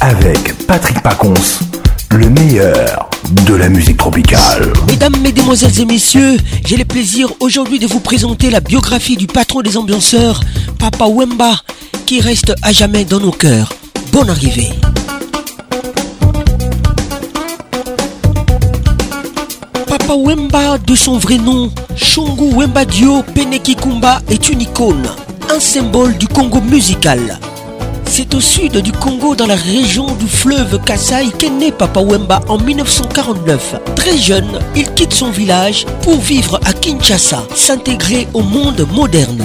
avec Patrick Pacons, le meilleur de la musique tropicale. Mesdames, mesdemoiselles et messieurs, j'ai le plaisir aujourd'hui de vous présenter la biographie du patron des ambianceurs, Papa Wemba, qui reste à jamais dans nos cœurs. Bonne arrivée. Papa Wemba, de son vrai nom, Shungu Wemba Dio Penekikumba, est une icône, un symbole du Congo musical. C'est au sud du Congo, dans la région du fleuve Kassai, qu'est né Papa Wemba en 1949. Très jeune, il quitte son village pour vivre à Kinshasa, s'intégrer au monde moderne.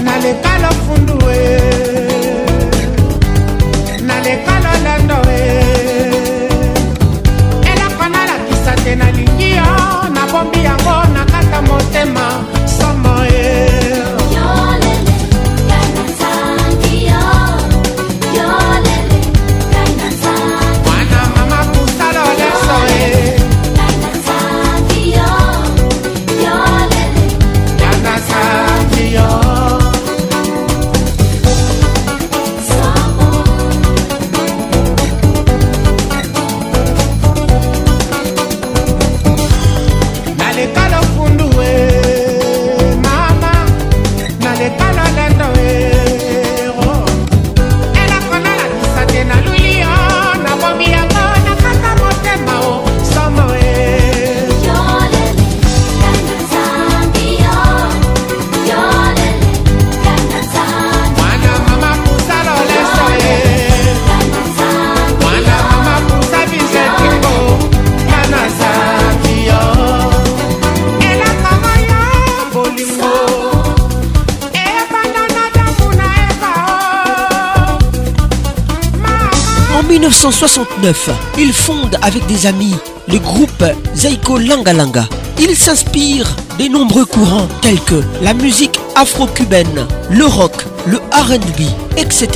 1969, il fonde avec des amis le groupe Zaiko Langalanga. Il s'inspire des nombreux courants tels que la musique afro-cubaine, le rock, le RB, etc.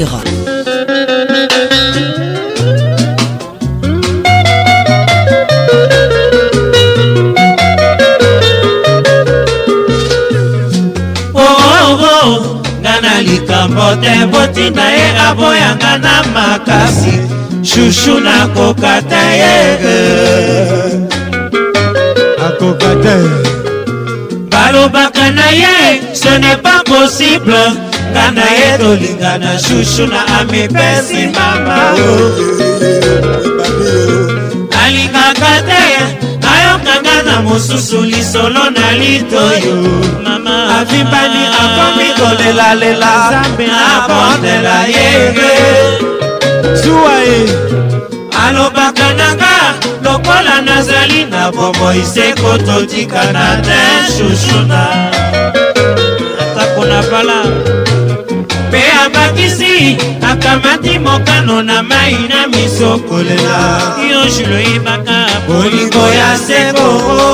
shushu nakokata ye akokata balobaka na ye ce n'est pas possible nga na ye tolingana shushu na amipesi mama alingaka te ayokanga na mosusu lisolo na litoyo mama avimbani akomi kolelalela nzambe abondela yege zuwa ye alobaka na nga lokola nazali na bomoi se kototikana te shushuna atako na bala mpe abakisi akamati mokano na mai na miso kolela yo juloyebaka bolingo ya sekoo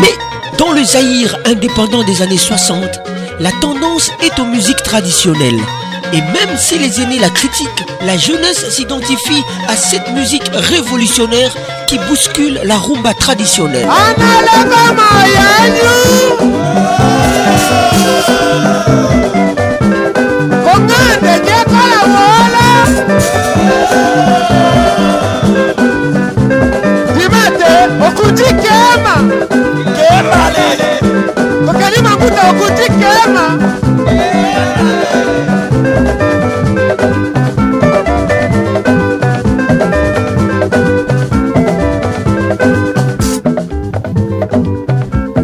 Mais dans le Zaïre indépendant des années 60, la tendance est aux musiques traditionnelles. Et même si les aînés la critiquent, la jeunesse s'identifie à cette musique révolutionnaire qui bouscule la rumba traditionnelle. kutikema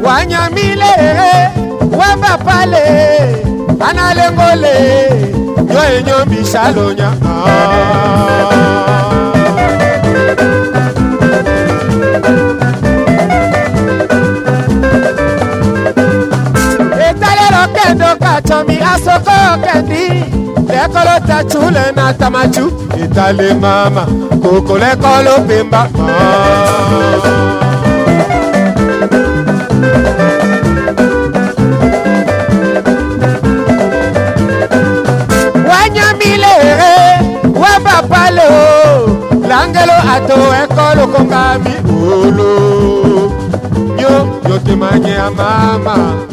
wanyamile wabapale analengole yoenyombisalonya ah. soko kendi lekolo tachule na tamachu itali mama koko lekolo pimba wanyamile wabapale langelo ato ekolo kongami olo yo yotemanyea mama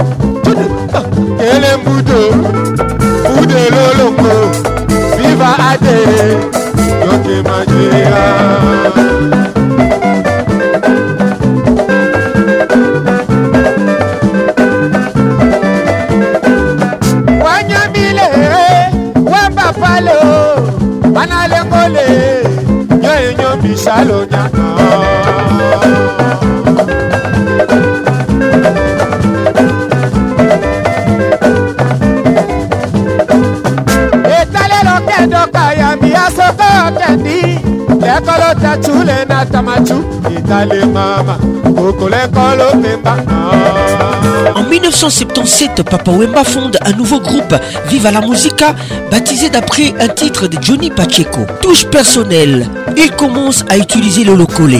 doka ya miasoko kendi lekolo tachule na tamachu itali mama kokolekolo pemba En 1977, Papa Wemba fonde un nouveau groupe, Viva la Musica, baptisé d'après un titre de Johnny Pacheco. Touche personnelle, il commence à utiliser le locolé.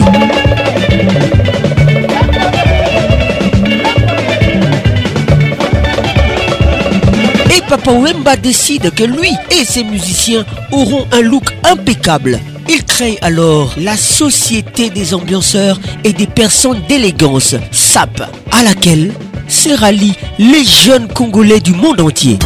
Papa Wemba décide que lui et ses musiciens auront un look impeccable. Il crée alors la Société des ambianceurs et des personnes d'élégance, SAP, à laquelle se rallient les jeunes Congolais du monde entier.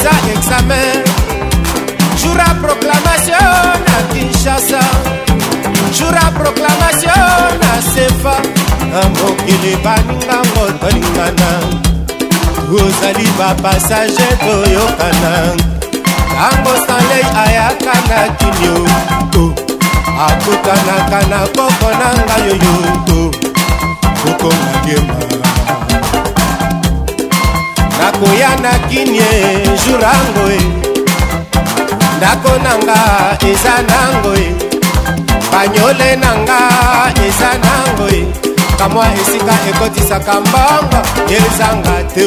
eza examen jour ya proclamation na kinshasa jour ya proclamation na sefa na mokili baningango tolingana ozali bapasage toyokana ntango stanley ayaka na kinio to oh, akutanaka na koko na ngai oyo to kokonga ngema nakoya na kinie jour ango e ndako na nga eza nango e banyole na nga eza nango e kamwa esika ekotisaka mbongo ezanga te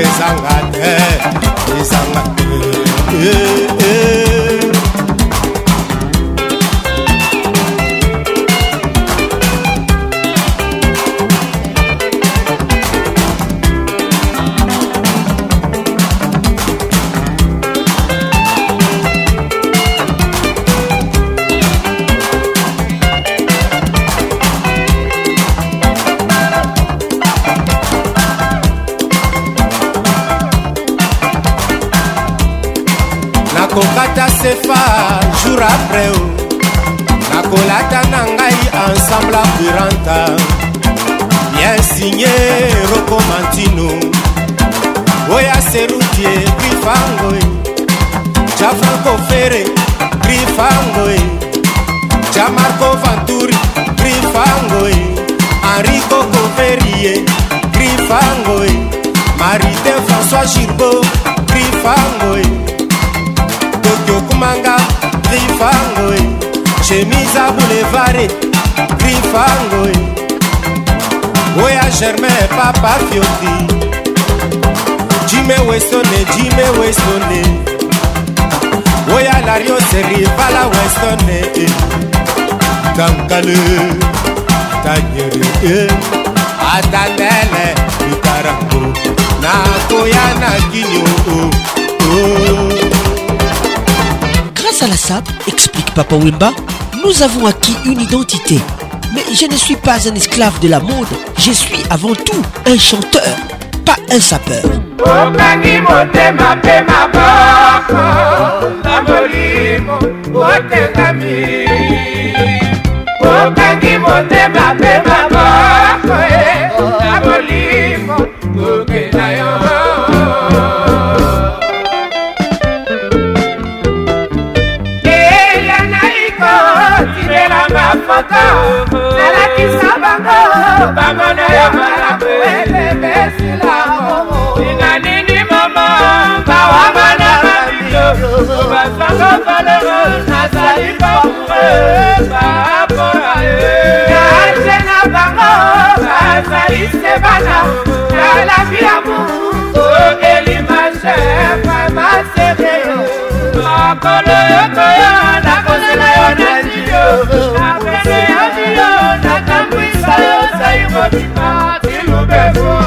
ezanga te ezanga te eh, eh. nakokata sefa jour après o nakolata na ngai ensemble apuranta bien signe rokomantino oya serutie grifangoe jafranco fere grifangoe jamarco vanturi grifangoe enrico coverie grifangoe marite françois girbo grifangoe chemisa boulevard rifangoy eh. oya germain papa fioti jime westone jime westone oya lariose rivala westone eh. tankale tanyere eh. atatele ikarango nakoya na kini oo oh, oh. grâce à la SAP, explique Papa Wimba, Nous avons acquis une identité. Mais je ne suis pas un esclave de la mode. Je suis avant tout un chanteur, pas un sapeur. bango nalakisa bango bangono ya malamu ebebe sila ina nini mama bawamana na biso basanga kolongo nazali bakure bapora kaje na bango bazali se bana nalabi ya mu okeli mashefa masere makolo yokoyo nakosela yo na jiyo yìí mo ti pa tìlú bẹ́ẹ̀ fún.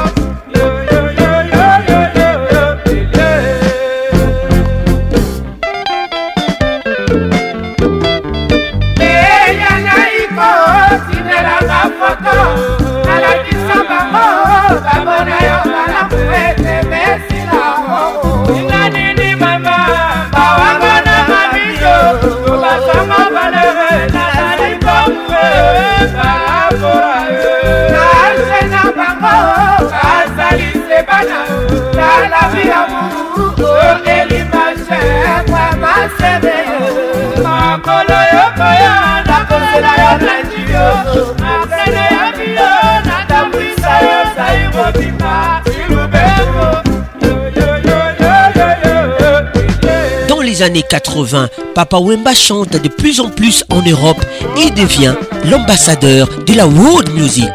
Dans les années 80, Papa Wemba chante de plus en plus en Europe et devient l'ambassadeur de la world music.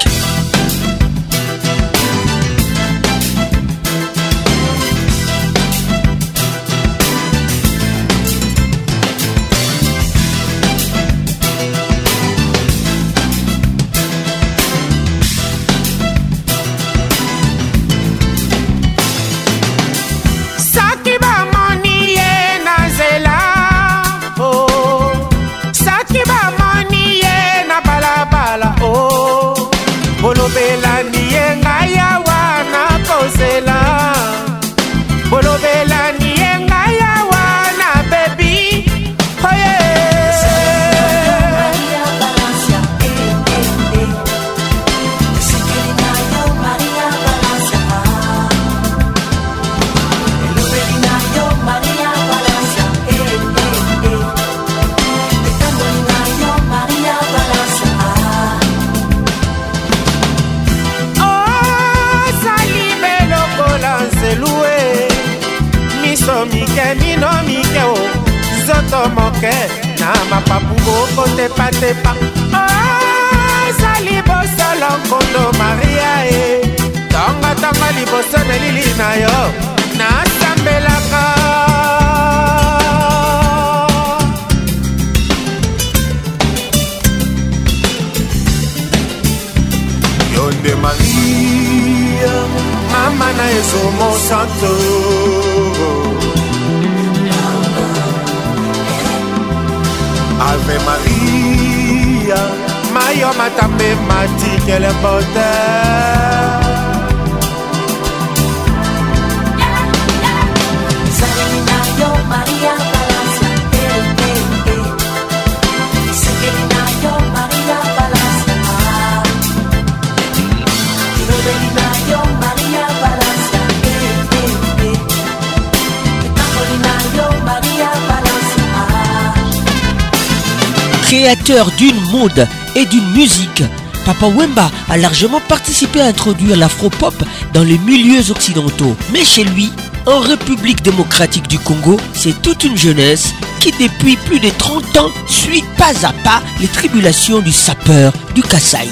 d'une mode et d'une musique, Papa Wemba a largement participé à introduire l'afro-pop dans les milieux occidentaux. Mais chez lui, en République démocratique du Congo, c'est toute une jeunesse qui depuis plus de 30 ans suit pas à pas les tribulations du sapeur du Kassai.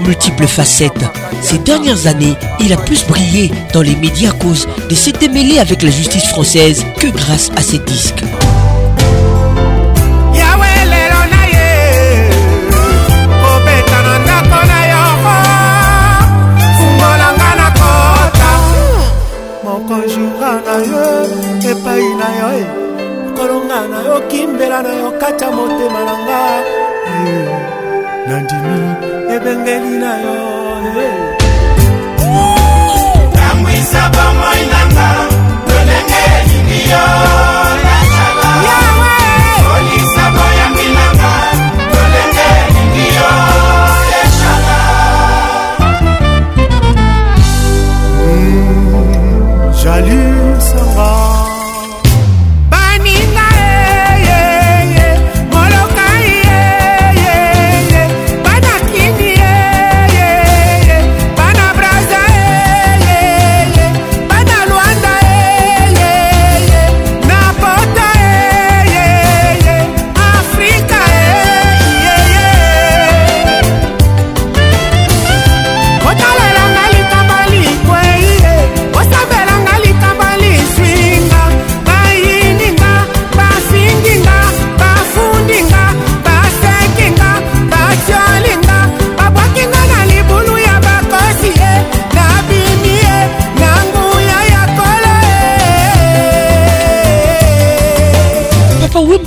multiples facettes. Ces dernières années, il a plus brillé dans les médias à cause de s'être mêlé avec la justice française que grâce à ses disques.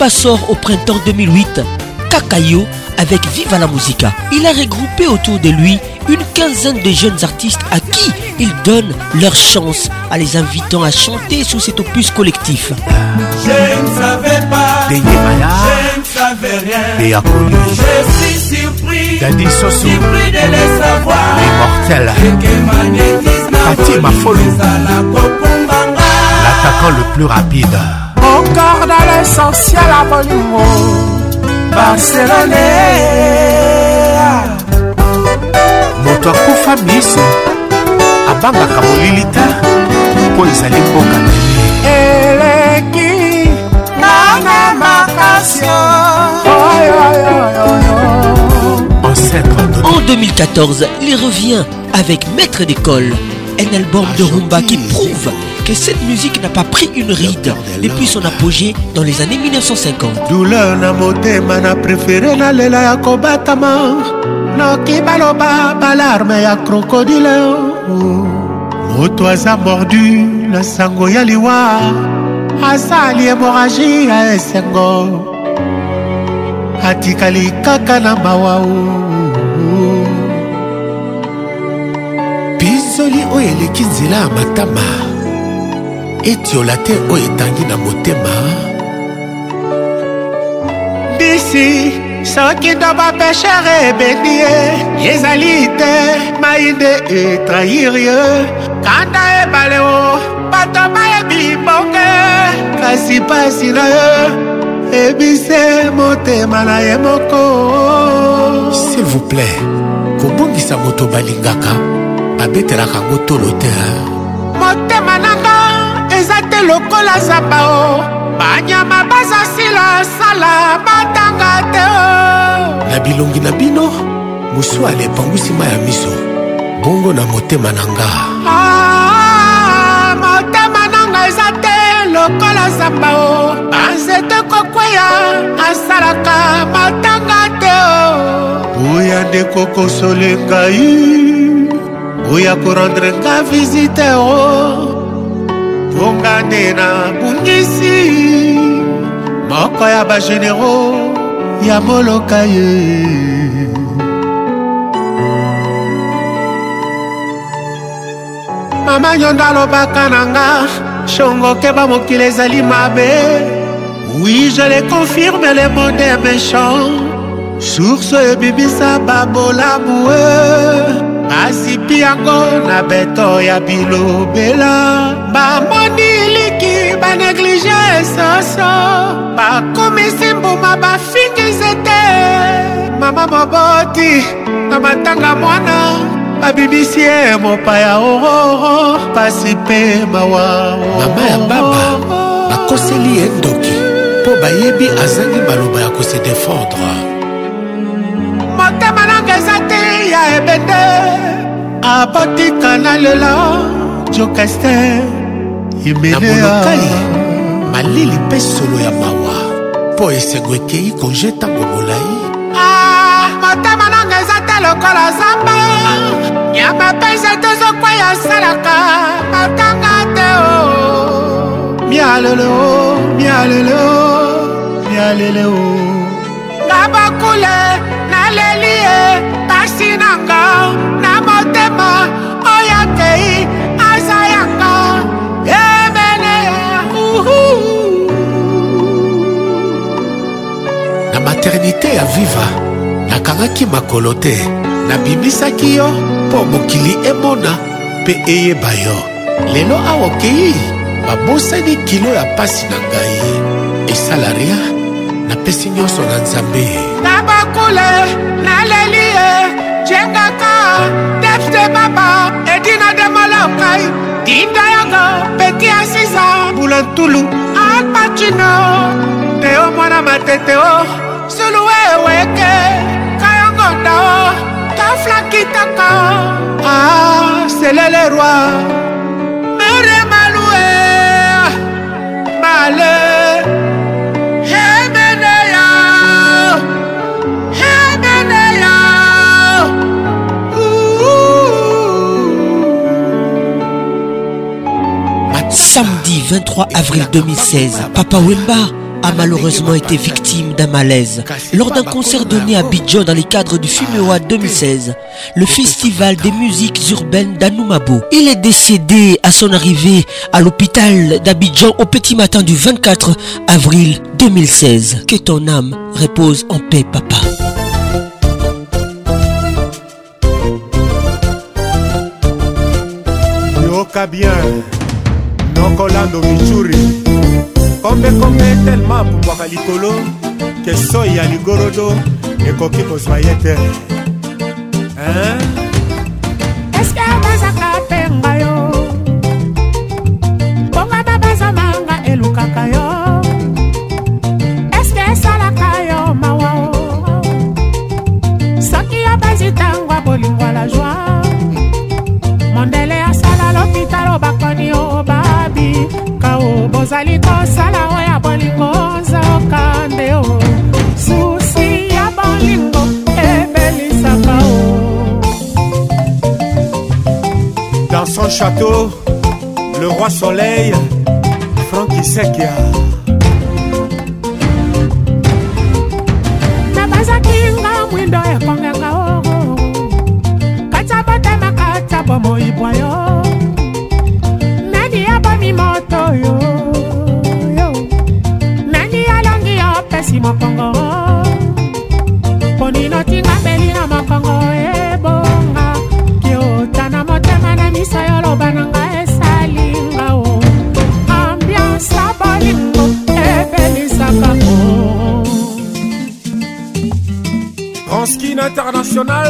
sort au printemps 2008 Kakayo avec Viva la Musica. Il a regroupé autour de lui une quinzaine de jeunes artistes à qui il donne leur chance en les invitant à chanter sous cet opus collectif. Je ne savais pas, je ne savais rien, je suis surpris, surpris de les savoir, ma l'attaquant le plus rapide encore dans l'essentiel à Bolimo, Barcelonais. moto akufa biso abangaka molili ta mpo ezali mboka na eleki nana makasio En 2014, il revient avec Maître d'école, un album de rumba qui prouve que cette musique n'a pas pris une ride depuis son apogée dans les années 1950. douleur na motema na na lela ya kobatama noki baloba balarme ya crocodile moto aza mordu na sango ya liwa asali hémorragie ya esengo atikali kaka na mawa pinzoli oyo eleki nzela ya matama etiola te oyo etangi na motema bisi soki to bapeshere ebeni ye ezali te mai nde etrahir ye kanda ebale o bato bayebi bonge kasi pasi na ye ebise motema na ye moko s'il vous plaît kobongisa moto balingaka babetelaka ngo tolo te te lokola zapa o banyama baza sila sala matanga te o na bilongi na bino mosuwa alepangwisi ma ya miso bongo na motema na nga ah, motema na nga eza te lokola zamba o banzete kokweya asalaka matanga te o oya ndeko kosole ngai oya korendre nga visite o tonga nde nabungisi moko ya bagenero ya moloka ye mama nyondo alobaka na nga shongoke bamokili ezali mabe oui je le confirme le monde méchant source ebibisa babolabue asipi yango na beto ya bilobela bamoni liki baneglige esoso bakomisi mbuma bafingisi te mama moboti na matanga mwana babibisi ye mopaya ororo oh, oh, oh. pasi mpe mawa mama ya baba bakoseli ye ndoki mpo bayebi azangi baloba ya kose defendre eza te ya ebende abotika na lela jokester imeleakai malili mpe solo ya mawa mpo esengo ekei konje ntango molai ah, motema nanga eza te lokola zamba ya mapesa tozokwei asalaka matanga te o oh. mialelo mialelo mialelo ngabakule ye pasi nanga na motema oyo akei aza yanga emene na maternité ya viva nakangaki makolo te nabimisaki yo mpo mokili emona mpe eyeba yo lelo awa okei babosani kilo ya pasi na ngai esala ria napesi nyonso na nzambe bakule naleli ye jengaka depste baba edina demolokai dindayango peti asisa bulantulu alpacino teo mwana matete o sulu eweke kayongonda o kaflakitaka ah, selele roi mere malue male 23 avril 2016, Papa Wemba a malheureusement été victime d'un malaise. Lors d'un concert donné à Abidjan dans les cadres du Fumewa 2016, le festival des musiques urbaines d'Anoumabo. Il est décédé à son arrivée à l'hôpital d'Abidjan au petit matin du 24 avril 2016. Que ton âme repose en paix, papa. nokolando micuri kombekome telema apumbwaka likolo ke soi ya ligorodo ekoki kozwa ye te hein? bozali kosala oyo aboli koza okande o susi ya bolingo ebelisaka o dans son château le roi soleil franki sekia nabazaki nga mwindo ekonganga o kata botemaka ta bomoi bwayo mokongo poni notinga mbeli na mokongo ebonga eh, kiota na motema na miso yo loba na ngai esalinga o ambiansa bolingo epelisaka eh, o Ranskin International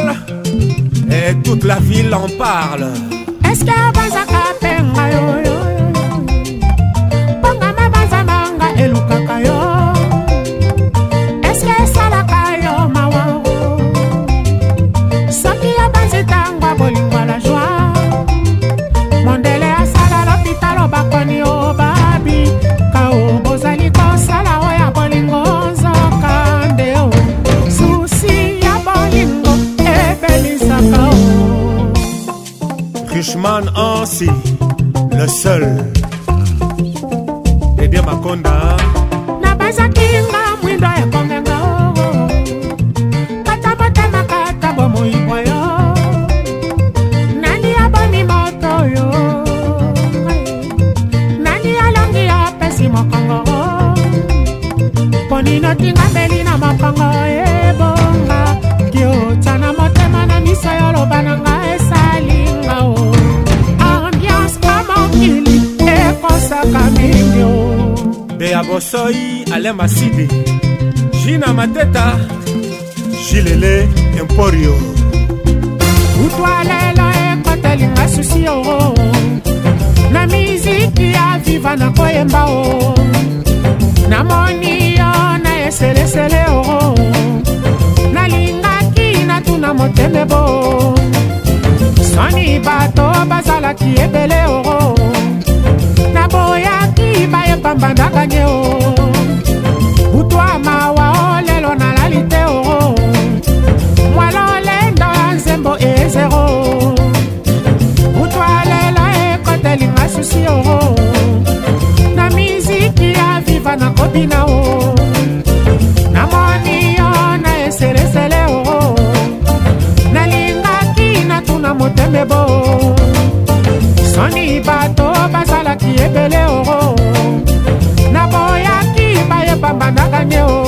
et eh, toute la ville en parle. Est-ce que Nancy, le seul. Eh bien, Makonda. Hein? soi ale masidi jina mateta jilele emporio kutwalela ekotelinga susi o na miziki ya viva na koyemba o namoni yo na eselesele o nalingaki natuna moteme bo soni bato bazalaki ebele o naboyaki bayepamba ndakanye o butu amawa o oh, lelo nalali te o oh, oh. mwala olendo ya nzembo ezero butu alelo ekotelinga susi o na miziki ya viva nakobina o namoni yo na eselesele o nalingaki natuna motembe bo soni bato basala bakati ebele oo naboyaki bayeba bandakanye o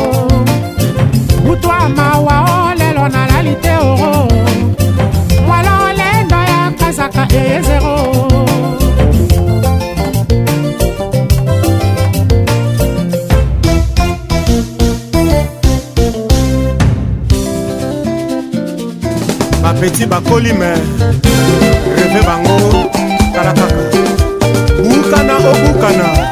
butu amawa o lelo nalali te oo mwala olendo ya kazaka eye zero bapeti bakoli me reve bango kokana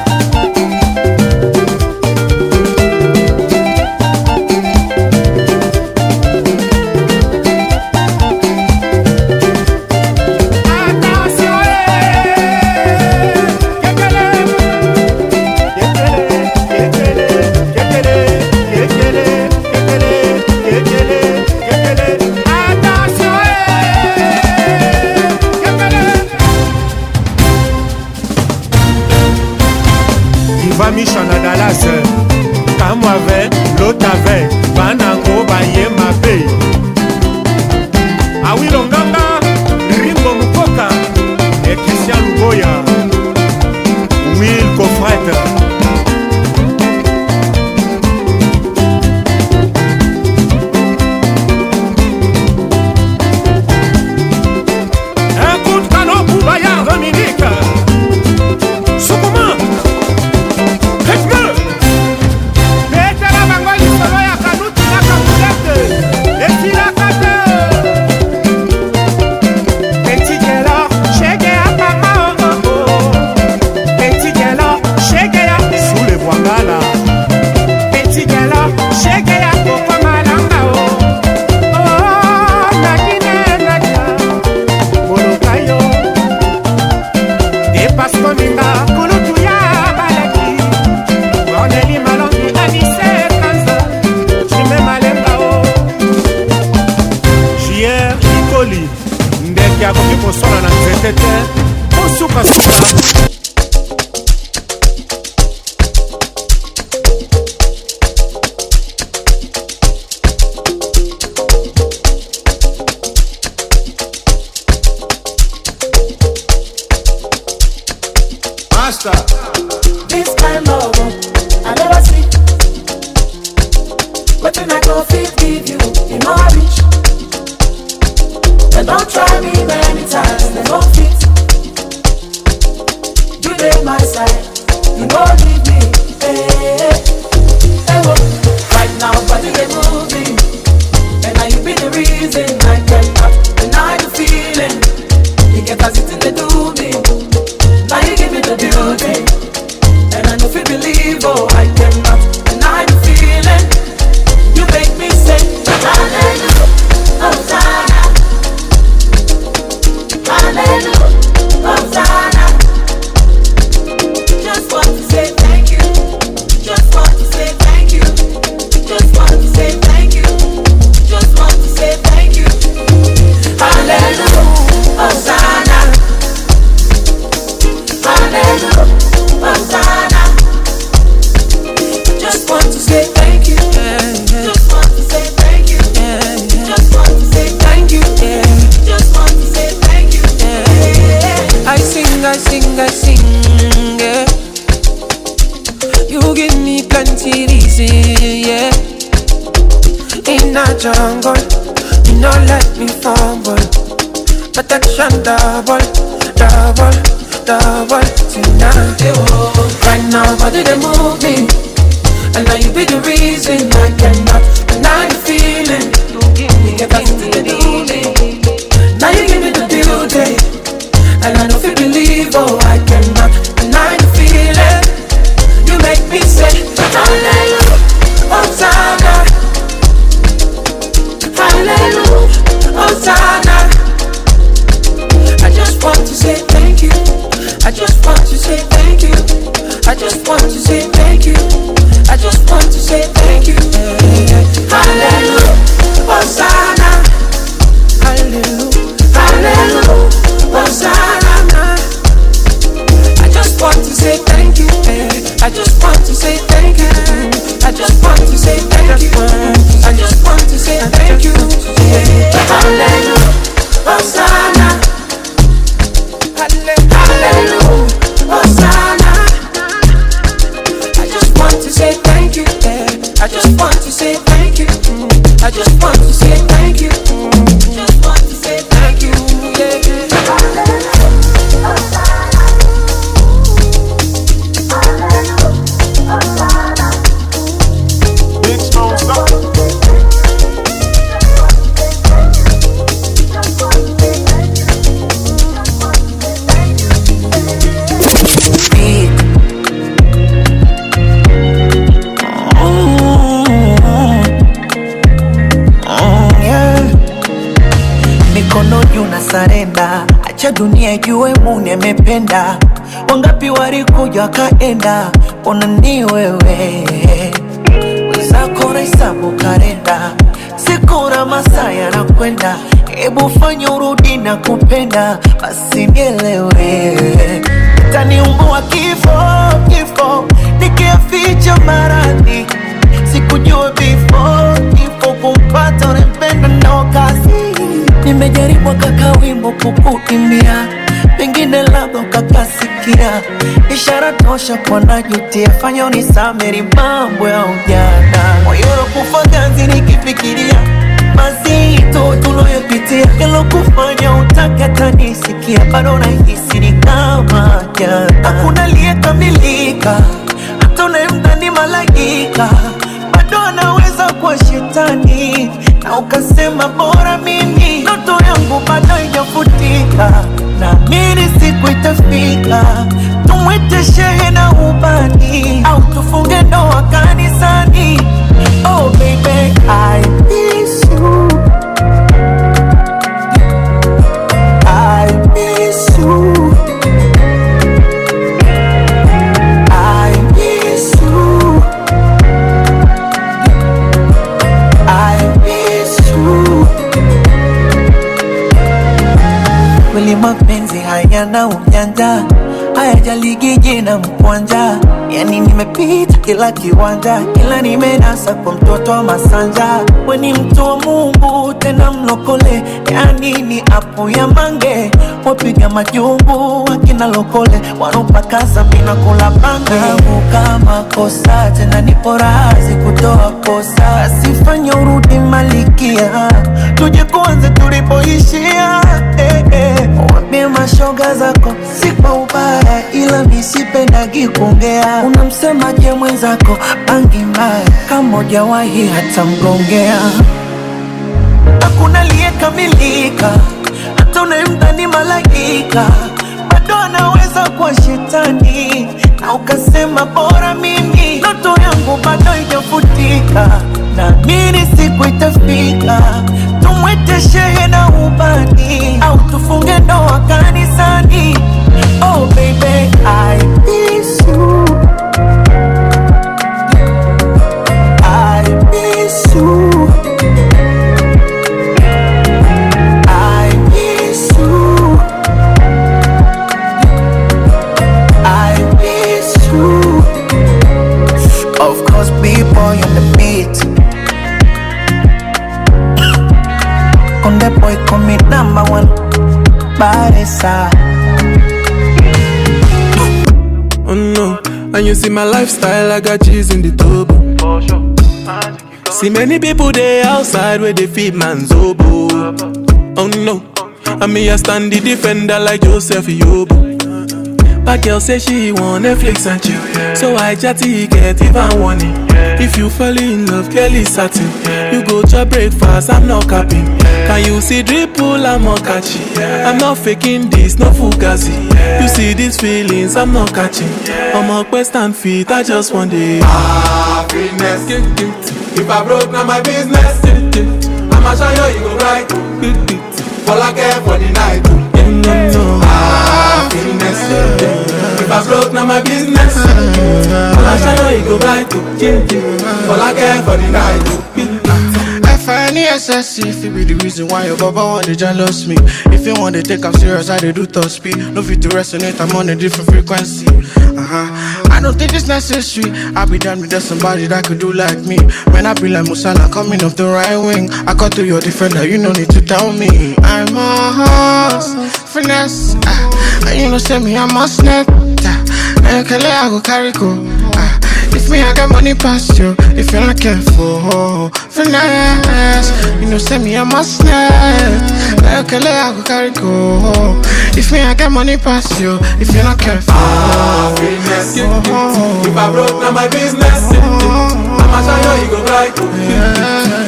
unifanye unisamehe mapenzi hayana unyanja hayajaligi na Mkwanja, yani nimepita kila kiwanja, kila nimenasa kwa mtoto wa Masanja. We ni mtu wa Mungu tena mlokole, yani ni apu ya mange, wapiga majumbu wakina lokole, wanopakaza mina kula bange. Navuka makosa tena niporazi kutoa kosa, sifanya urudi malikia, tuje kuanza tulipoishia. Hey, eh, eh. hey. Wambie mashoga zako si kwa ubaya mbaya, ila misipendagi kuongea. Unamsemaje mwenzako bangi mbaya, kama hujawahi hata mgongea? Hakuna aliyekamilika, hata unayemdhani malaika bado anaweza kuwa shetani, na ukasema bora mimi, ndoto yangu bado haijafutika, naamini siku itafika tumwete shehe na ubani au tufunge ndoa kanisani oh baby I miss you Oh no, and you see my lifestyle, I got cheese in the tub. See many people they outside where they feed man's oboe. Oh no, and me I stand the defender like Joseph Yobo. But girl say she want Netflix and chill, so I chatty get even warning. Yeah. If you fall in love, Kelly satin. Yeah. You go to breakfast, I'm not capping. Yeah. Can you see dripple, I'm not catching. I'm not faking this, no fugazi. You see these feelings, I'm not catching. I'm a western feet, I just want it. Happiness. If I broke, now my business. I'ma show you, you go right. Fall again for the night. yeah, yeah. Happiness. If I broke, now my business. All I shall know, it go bright to change All I care for the night Fanny SSC, if it be the reason why your baba want to jealous me. If you want to take up serious, I they do top speed. No fit to resonate, I'm on a different frequency. Uh huh don't think it's necessary. I be damned if there's somebody that could do like me. Man, I be like Musala coming off the right wing. I cut through your defender, you no need to tell me. I'm a horse, finesse. Uh, and you know, send me, I'm a snap. Uh, and Kale, I go carry cool. If me, I got money past you. If you're not careful, finesse. You know, send me a must net. Like a lay, I go carry go. If me, I got money past you. If you're not careful, ah, finesse. Oh, oh, oh, if I broke, now my business. Oh, oh I'ma show you, you go cry.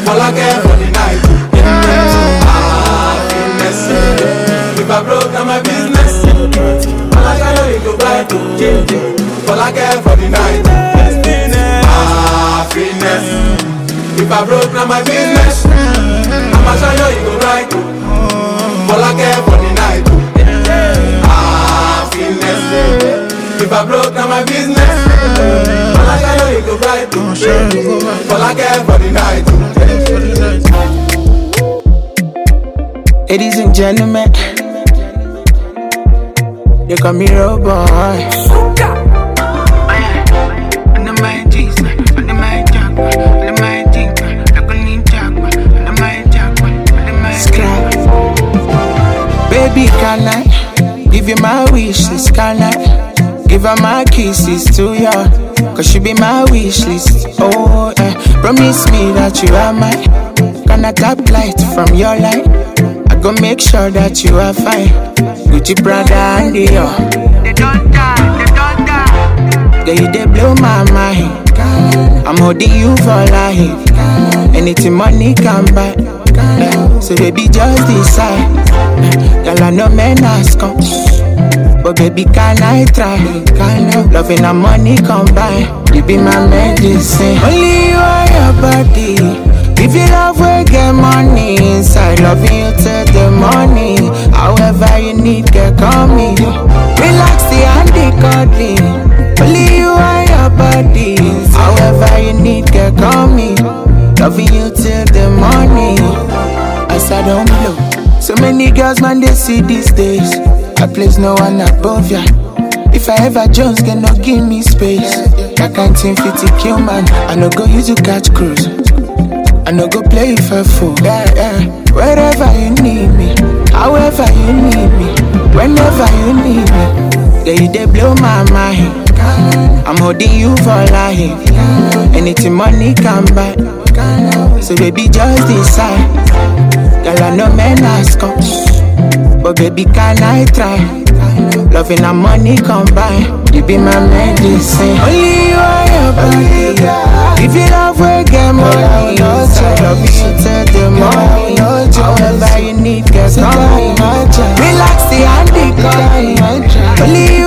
All I care for the night. Ah, finesse. If I broke, down my business. All I care, you go cry. All I care for the night. If I broke, now my business. I'ma show you, it go right. Fall like care for the night. Ah, fitness. If I broke, now my business. Fall like care, you it go right. Fall like care for the night. Ladies and gentlemen, you call me robot. baby, can I give you my wishes? Can I give her my kisses to you? Cause she be my wish list. Oh, yeah. Promise me that you are mine. Can I tap light from your light? I go make sure that you are fine. Gucci brother and Dior. They don't die, they don't die. Girl, you they blow my mind. I'm holding you for life. Anything money can buy. Africa. So baby, just decide. Girl, I know men ask come. But baby, can I try? Can I? Loving and money combined. You be my medicine. Only you are your body. If you love, we get money inside. Loving you till the morning. However you need, girl, call me. Relax the handy cuddling. Only you are your body. However you need, girl, call me. Loving you till the morning. As I don't blow. So many girls, man, they see these days. I place no one above ya. If I ever Jones cannot give me space. I can't seem fit to kill man. I no go use you catch cruise. I no go play for fool. Yeah, yeah. Wherever you need me, however you need me, whenever you need me. yeah, you they blow my mind. I'm holding you for life. Anything money can buy. So baby, just decide. Girl, I know men ask us. But baby, can I try? Loving and money combined. You be my medicine. Only you are your body. If you love, we get money. love you till the morning. However you need, get money. Relax the handicap. Only you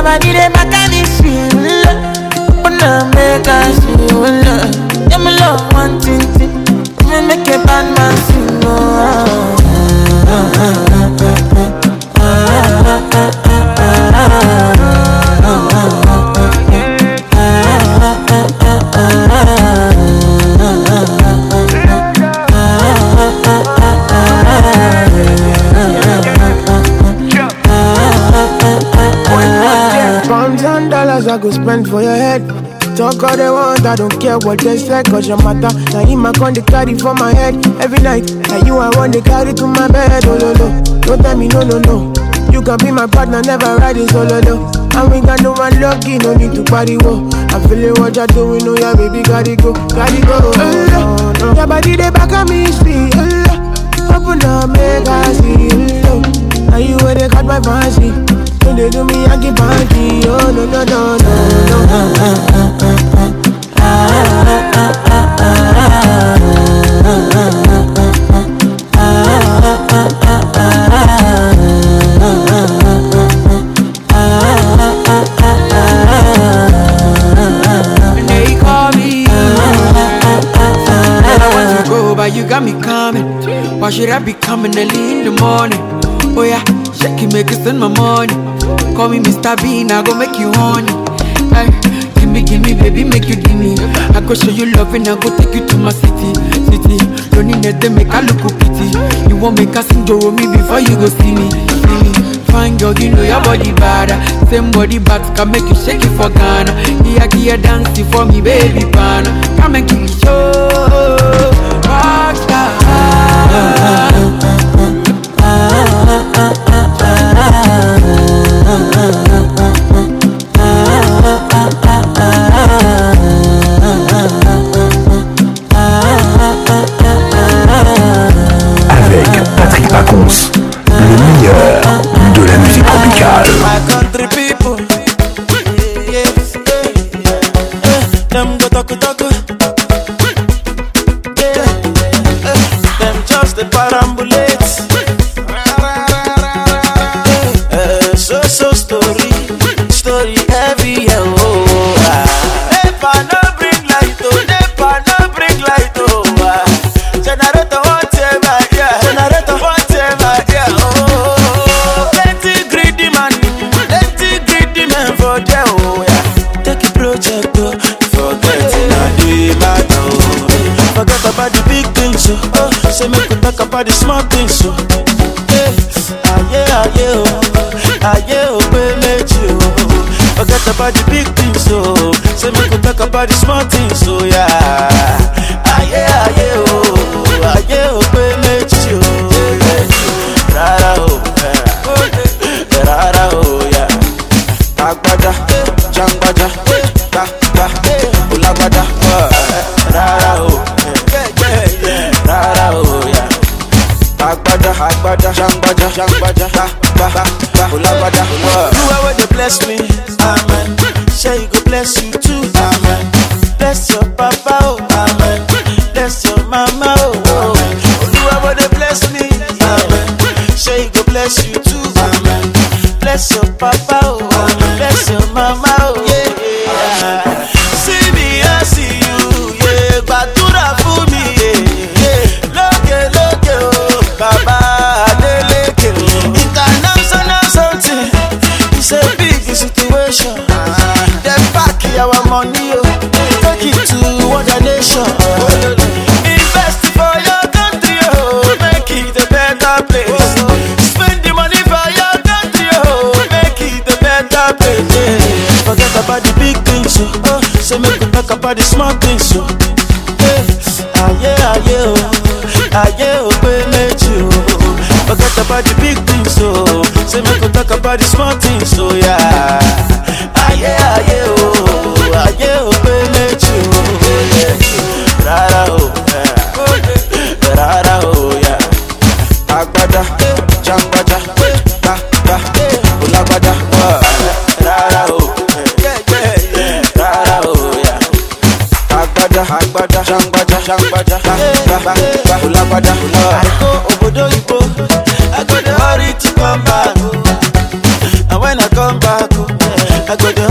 abanire bakanishula una make us shula dem love one thing thing even make a bad man sing oh. Ah, ah, ah, ah, ah, ah, ah, ah, ah. dollars I go spend for your head. Talk all they want, I don't care what they say, cause your matter. Now you my con, they carry for my head every night. And you I want, they carry to my bed, oh no, no. Don't tell me no, no, no. You can be my partner, never ride in solo, no. And we got no one lucky, no need to party, whoa. I'm feeling what you're doing, oh yeah, baby, gotta go, gotta go. Oh, no, oh, Your body, they back at me, see, oh, open up, make I see, oh, no, Now you where they caught my fancy. When they do me, I get banky. Oh, no, no, no, no, no. no got me coming. Why should I be coming early in the morning? Oh yeah, shake make it spend my money call me Mr. Bean, I go make you honey. Hey, give me, give me, baby, make you give me. I go show you love and I go take you to my city, city. Loneliness they make a look pretty. You won't make us enjoy me before you go see me, see me. Fine girl, you know your body bad. Same body bad can make you shake it for Ghana. Here, here, dancing for me, baby, pana. Come and give me show. Rockstar. Ah, ah, ah, ah, ah, ah, ah. lágbájá jágbájá gbá gbá ó lágbájá. rárá o i go to back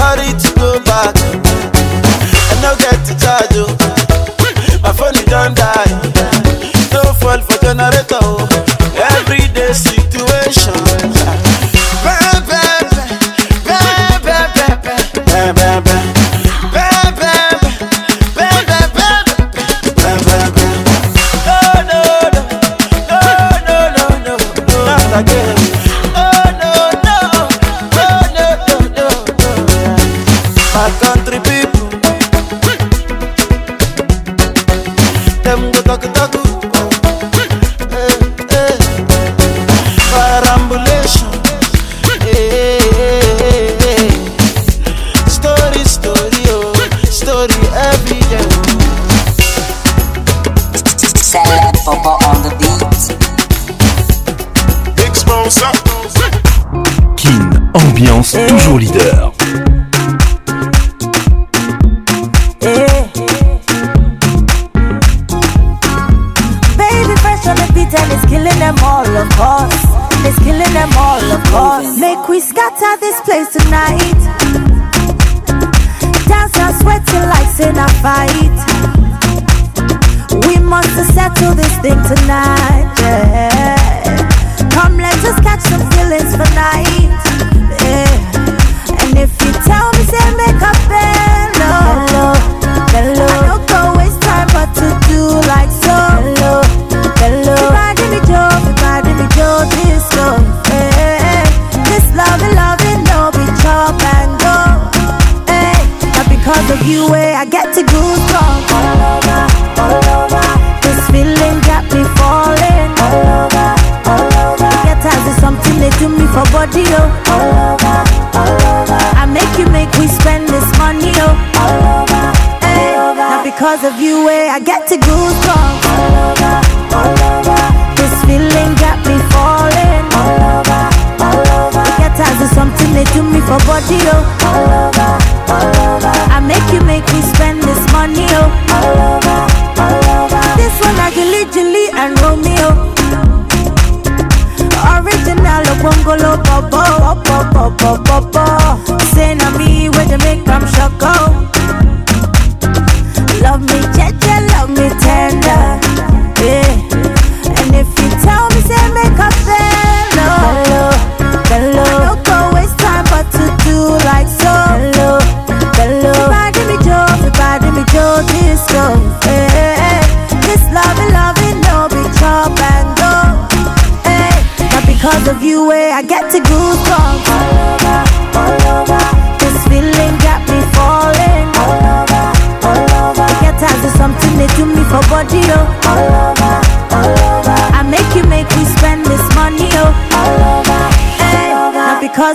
toujours leader.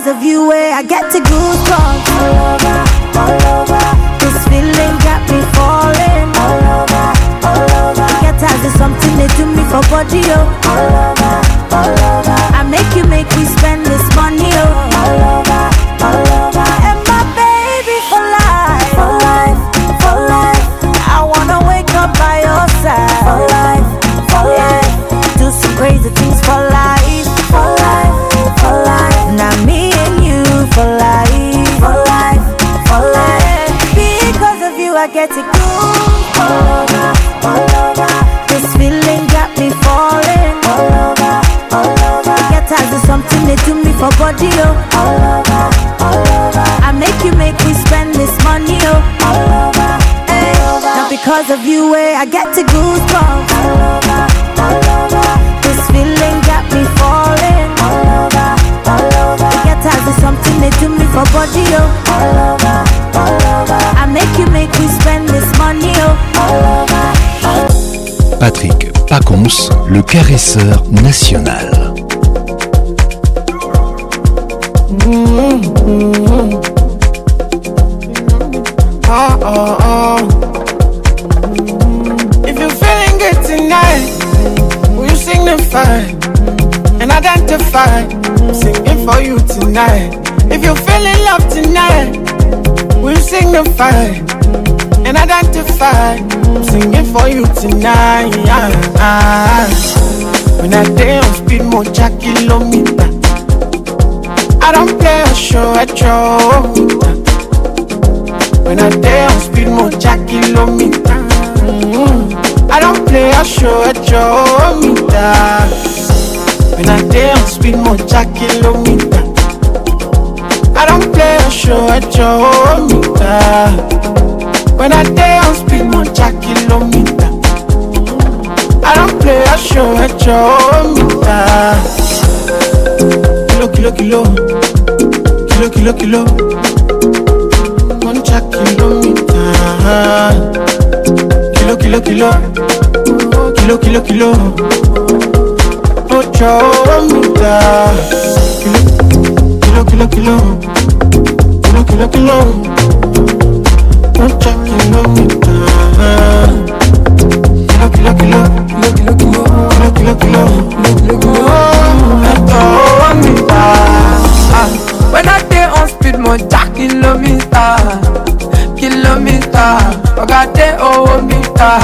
of you. And- eh? Pacons, le caresseur national. Oh, oh, oh. If you're feeling good tonight, will you signify and identify? singing for you tonight. If you're feeling love tonight, will you signify? side. I'm singing for you tonight. Ah, ah. When I day on speed, more jack kilometer. I don't play a show at your When I day on speed, more jack kilometer. Mm-hmm. I don't play a show at your meter. When I day on speed, more jack kilometer. I don't play a show at your meter. When I stay on speed, no jack kilometer. I don't play a show at your meter. Kilo, kilo, kilo. Kilo, kilo, kilo. One jack kilometer. Kilo, kilo, kilo. Kilo, kilo, kilo. Put your meter. Kilo, kilo, kilo. Kilo, kilo, kilo. kilo, kilo, kilo. When I stay on speed, my jack kilometer, kilometer. I got the old meter.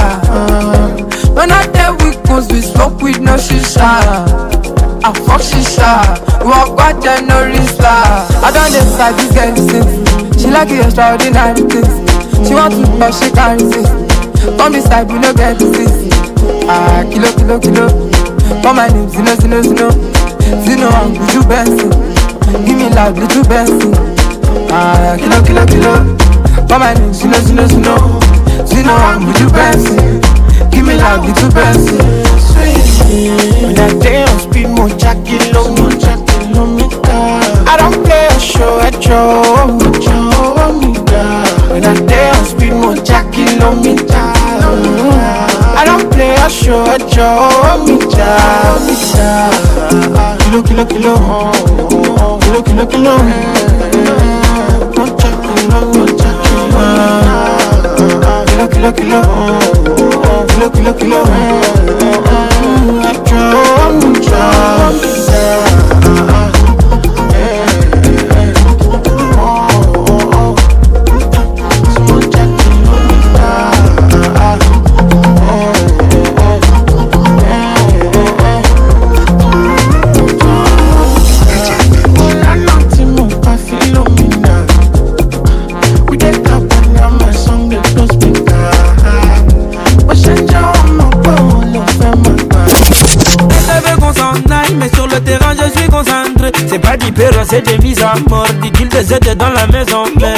When I stay with guns, we smoke with no shisha. I fuck shisha, walk what no risk. I don't decide this girl since she like the extraordinary things. She want to but she can't resist. Come inside, you no get disease. Ah, kilo, kilo, kilo. Call my name, Zino, Zino, Zino. Zino, I'm Buju Benson. Give me love, little Benson. Ah, kilo, kilo, kilo. Call my name, Zino, Zino, Zino. Zino, I'm Buju Benson. Give me love, little Benson. When I dance, on speed, mo jacky low, mo jacky low, me I don't play a show at your know me down. I don't play a show, a job, me down. Kilo, kilo, kilo, kilo, kilo, kilo. Mocha, kilo, mocha, kilo, kilo, kilo, kilo, kilo, kilo. Mm, I try. c'est des mises à mort. qu'il te étaient dans la maison, mais.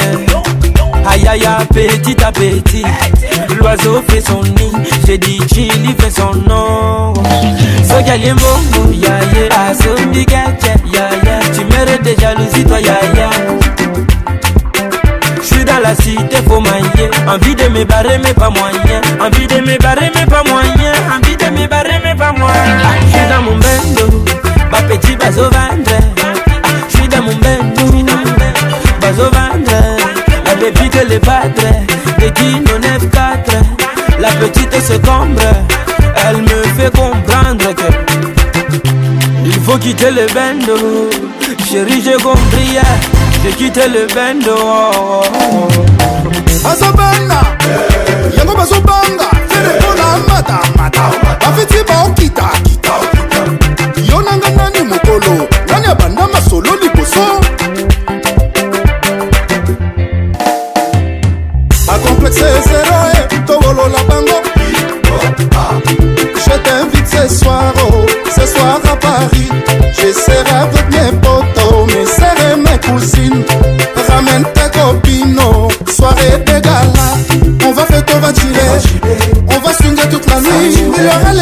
Aïe aïe aïe, petit à petit, l'oiseau fait son nid. J'ai dit Chili fait son nom. So gagné mon ya ya, so ya ya. Tu mérites des jalousies, toi ya ya. J'suis dans la cité, faut mailler. Envie de me barrer, mais pas moyen. Envie de me barrer, mais pas moyen. Des guignols 9-4 La petite se combre Elle me fait comprendre que Il faut quitter le bendo Chérie j'ai compris J'ai quitté le bendo oh, oh, oh. azobanga yango bazobanga fere mpona mata mata bafeti baokita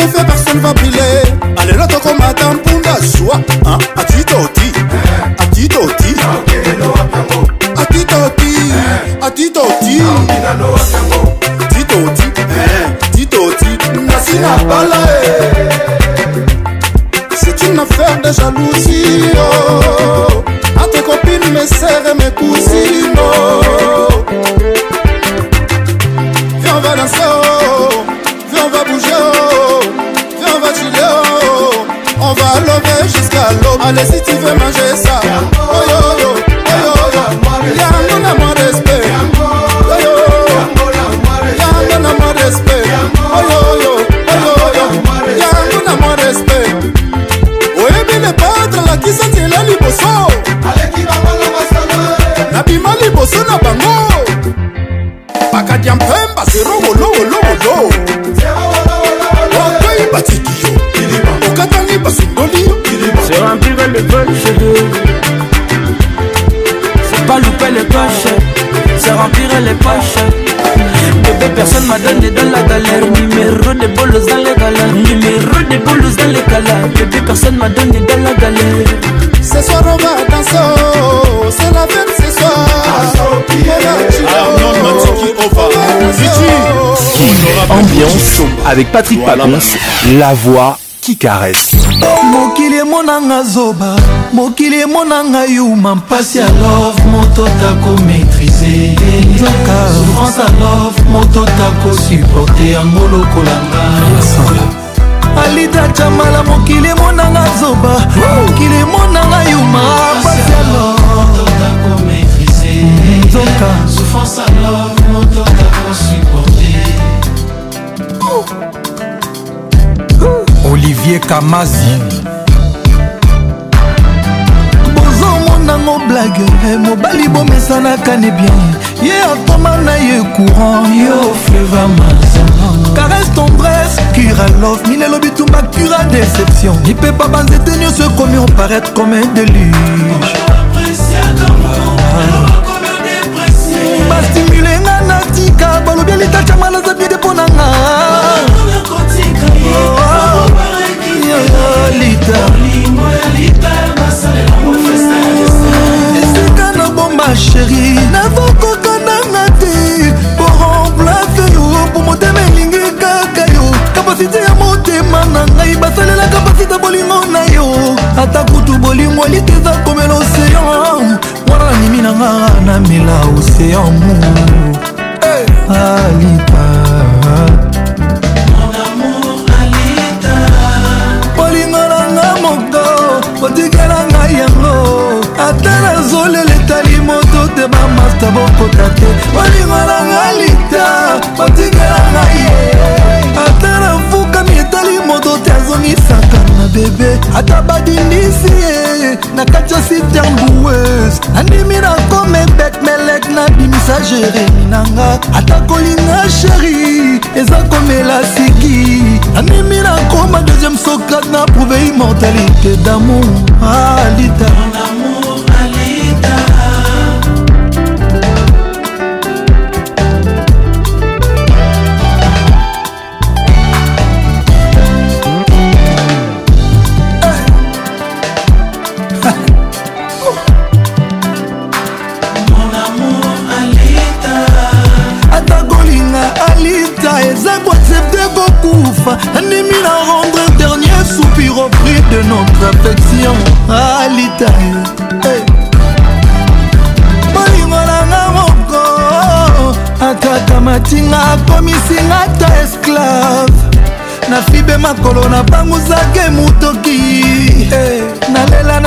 fait, personne va briller. Allez, là, comme Madame Punda, soit. Hein? A ti toti. A ti toti. A ti toti. A ti toti. Ti toti. Ti toti. Nasi na bala, eh. C'est une affaire de jalousie, oh. A tes copines, mes sœurs et mes cousines. m'a donné dans la galère. Ce soir on va danser, oh, c'est la fête ce soir. Arnaud Matiki Ova, Ambiance avec Patrick voilà. Paconce, la voix qui caresse. mokili emonanga zoba mokili emonanga yuma mpasi ya love moto tako maîtrise souffrance ya love moto tako supporte yango lokolanga alida jamala mokili emonanga zoba mokili emonanga yuma basialo nzoka souffrance alors mon doka pour supporter olivier kamazi bozomonango blage mobali bomesanaka ne bien ye akoma na ye courant yo fleva mazama caresse tendresse cura love minelo bitumba cura déception lipepa banzete nyonso ekomi oparaître comme un déluge bastimule ah. nga na tika balobi elitacha malaza bide mpo na nga oh, oh, esika na bomba sheri navokoko mpo motema elingi kaka yo kapasite ya motema na ngai basalela kapasite bolingo na yo ata kutu bolingo eliteza komela oseyan mwana na mimi na nga namela oseyan mu alipa bolingo na nga moko otikela ngai yango ata nazolela ata bokota te bolingo nanga lita botingelanga ye ata navukami etali moto te azongisaka na bebe ata badindisi ye na kati ya sitembues andimi na kome bek melek nabimisa jeremi nanga ata kolinga sheri eza komela siki andimi na koma deuxième sokat na prouve immortalité damour alita ah,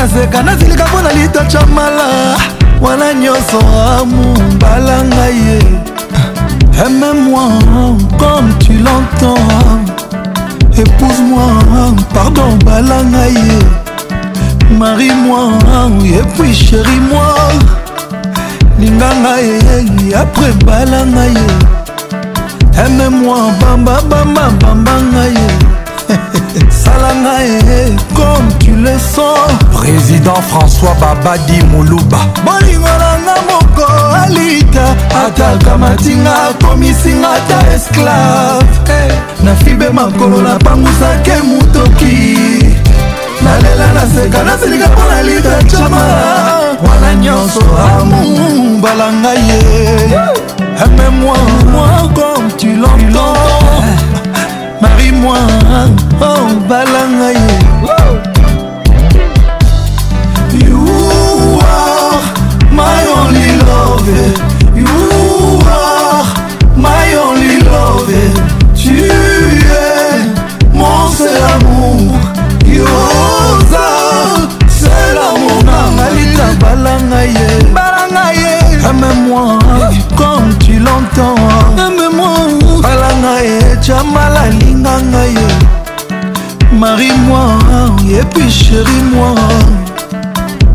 nazeka nazilika mpo na litacha mala wana nyonso amu mbala ngai ye aime-moi comme tu l'entends épouse-moi pardon mbala ngai ye marie-moi et puis chérie-moi linganga ye après mbala ngai ye aime-moi bambabambabamba ngai ye salanga ye tu le sens président françois babadi moluba bolingo nanga moko alita ataka matinga akomisinga ta esclave eh. nafibe makolo napangusake motoki nalela naseka nasilika mpo nalita cama wana nyonso amu balanga ye amemoi moi comme tu l'entends eh. marie moi oh balanga ye love. You are my only love. Tu es mon seul amour. Yoza, c'est l'amour. Namalita balangaye. Balangaye. Aime-moi comme tu l'entends. Aime-moi. Balangaye, chamala lingangaye. Marie-moi et puis chérie-moi.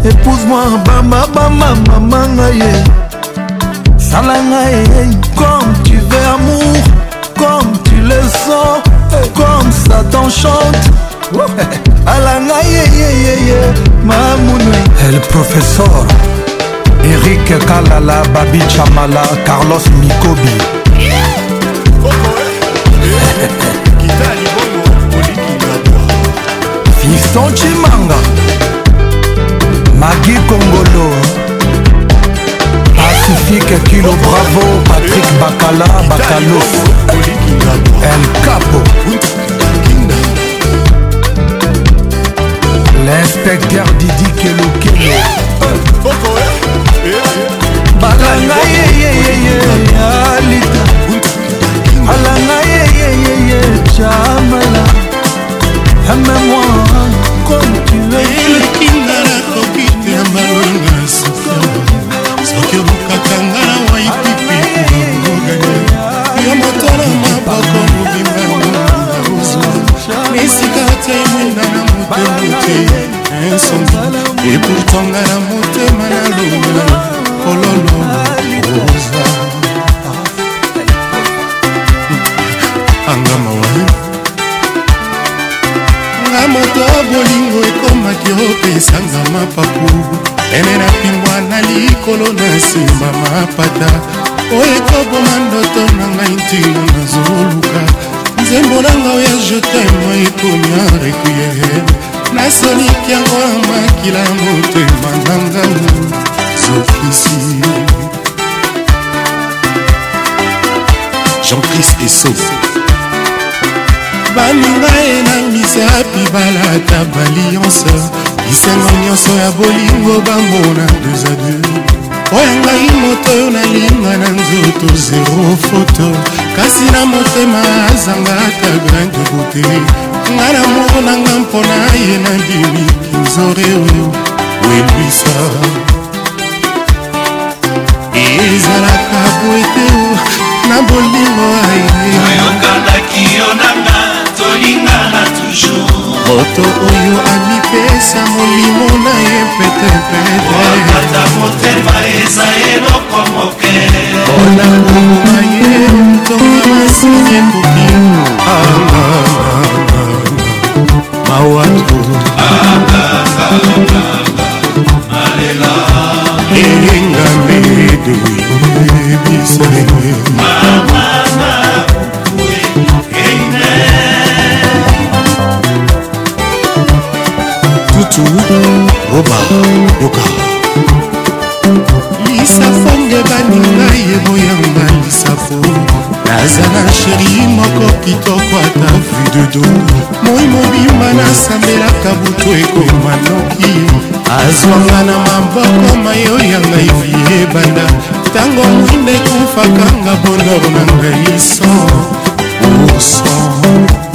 épouse-moi bamba bamba mama ngai ye sala ngai comme tu veux amour comme tu le sens comme ça t'enchante ala ngai mamunu el professeur eric kalala babi chamala carlos mikobi fiston chimanga magi kongolo pacifique kilo bravo patrick bakala bakalos el capo l'inspecteur didi kelokelo balanga yeyeyeyeyalita alanga yeyeyeye camala amemoire te moke insongi eportanga na motema na lona kololo oza angama wa nga moto bolingo ekomaki opesanga mapapu pene na pimbwa na likolo na nsima mapata oyo ekoboma ndoto na ngai ntina nazoluka sembolanga oyo jetema ekomi arekuye nasoliki yango ya makila motema nanga sofisi jean-chris eso baninga ye na misapi balata balionse bisengo nyonso ya bolingo bambona deux a deux oyo ngai moto oyo nalinga na nzoto zero foto kasi na motema azangaka grain de beauté nga na moko na nga mpona ye na bimi kinzore welwisa e ezalaka po ete na bolingo aye toyokandaki yo nanga tolingana toujours moto oyo amipesa molimo na ye petepeteta motema eza eloko moke mpona nguma ye ntonga masini ekoki mawatu elinga mbedu ebisele roba yoka lisafo nge baninga ye boyamba lisafo nazala sheri moko kitoko ata vu de do moi mobimba nasambelaka butu ekoma noki azwanga na maboko mayo ya ngai vie banda ntango mwinde ekufakanga bolor na ngai so oson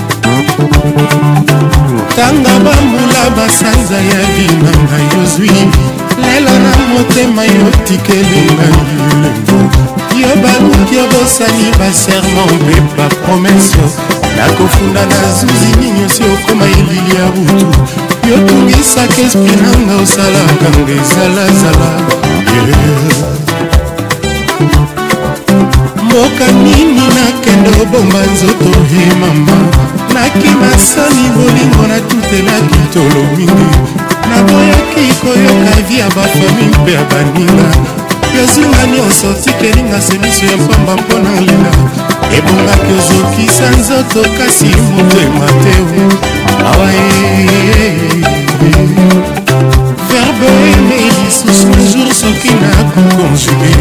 tanga bambula basanza ya binanga yozwi lelo na motema yotikelinga yo baluki obosani baserma mpe bapromese nakofunda na zuzi ninyosi okoma elili ya butu yotungisaka espri nanga osalaka nga ezalazala mboka nini nakende obomba nzoto he mama nakima soni bolingo natutelaki tolo mingi naboyaki koyoka vi ya bafami mpe ya baninga yozinga nyonso tikelinga se miso ya pamba mpona lela ebongaki ozokisa nzoto kasi motema te awa e, verbe eme lisusu jour soki nakokonjuge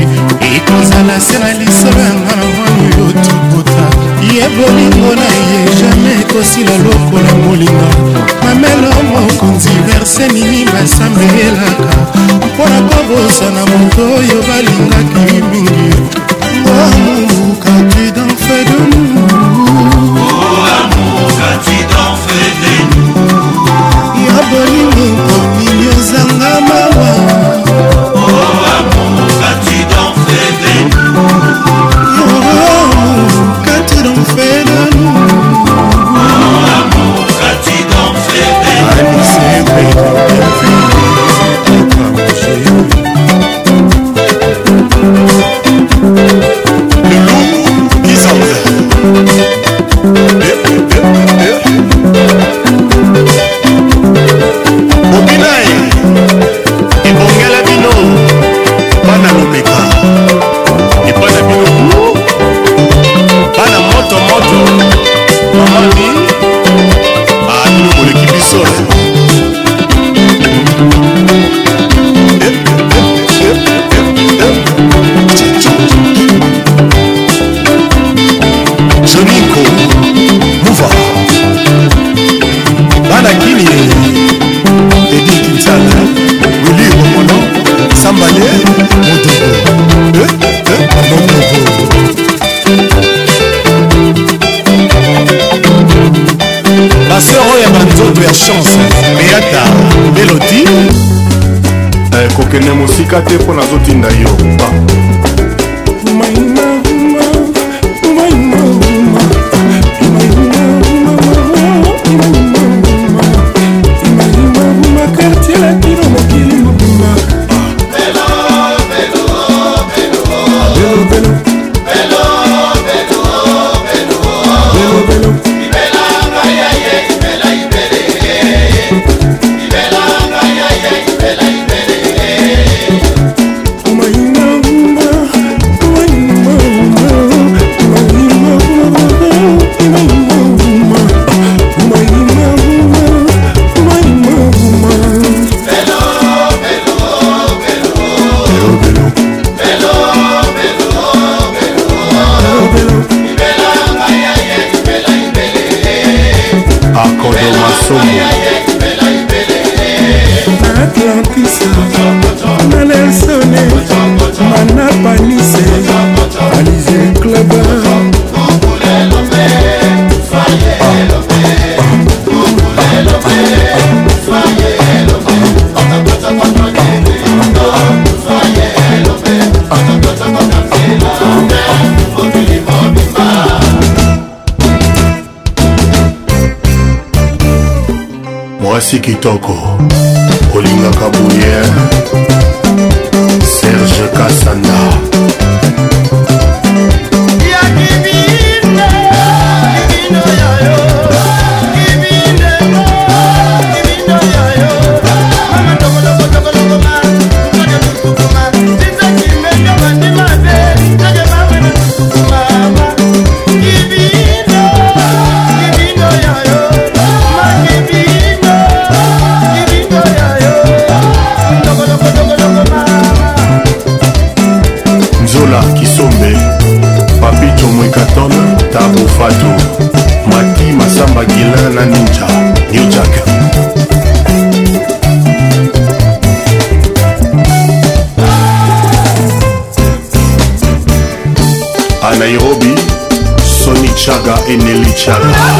ekozala se na lisolo yanga na mwango yo tokota ye bolingo na ye jamai ekosila lokola molinga mamelo mokonzi verse nini basambelelaka mpona kobosana moto oyo balingaki mingi amukaki danfe de nous ya bolingo Amen. te mpo nazwa kasi kitoko olingaka boye shut up.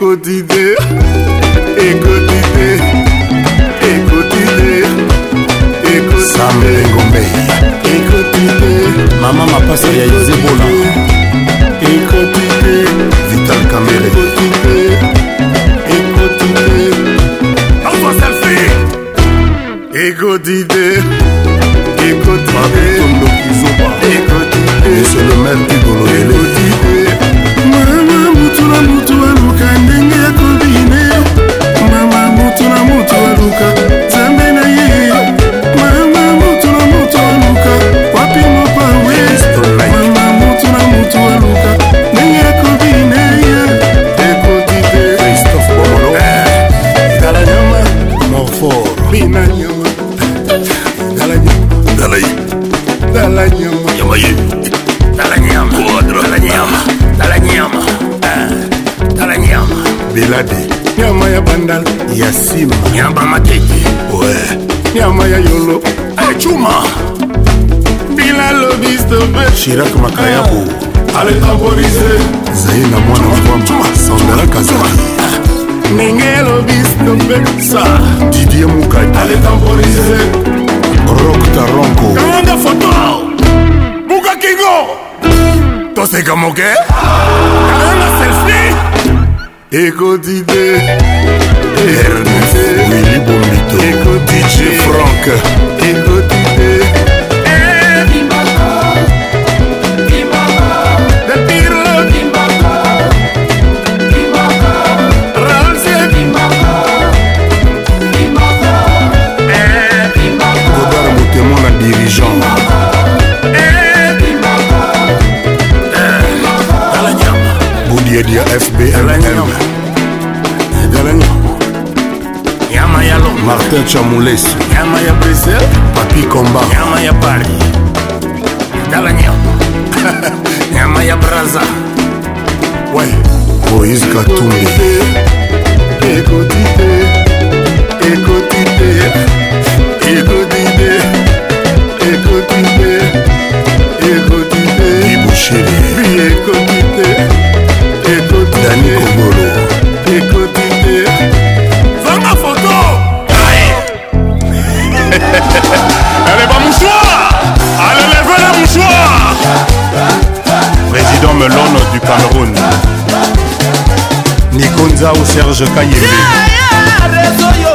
ekotide ekotide ekotide ekosamlengombe ekotide mama mapasi ya ezebola ekotide vital kamere ekotide ekotide ekotide ya nsima nyamba matete we nyama ya yolo ecuma eh, eh, bilalobisdobe shirak makayabu eh, alekaborise zai na mwana wabwama sangalaka zai ndenge elobisdobesa didie mukati alekaborise rok taronko kamanda foto bukakingo toseka moke kalanga selfi ekodide Ernest Willy Bombito Ego DJ Franck Ego DJ dirigeant Boudier dia FBMM martin chamulesi nyama ya brésil papi komba nyama ya pari tala nyama nyama ya braza we moïse katumbi ekoti te ekoti te ekoti te ekoti te ekoti te ibushiri ekoti te ekoti te Elle est pas mouchoir Allez lever les mouchoir Président Melon du Cameroun Nikonza ou Serge Kayembe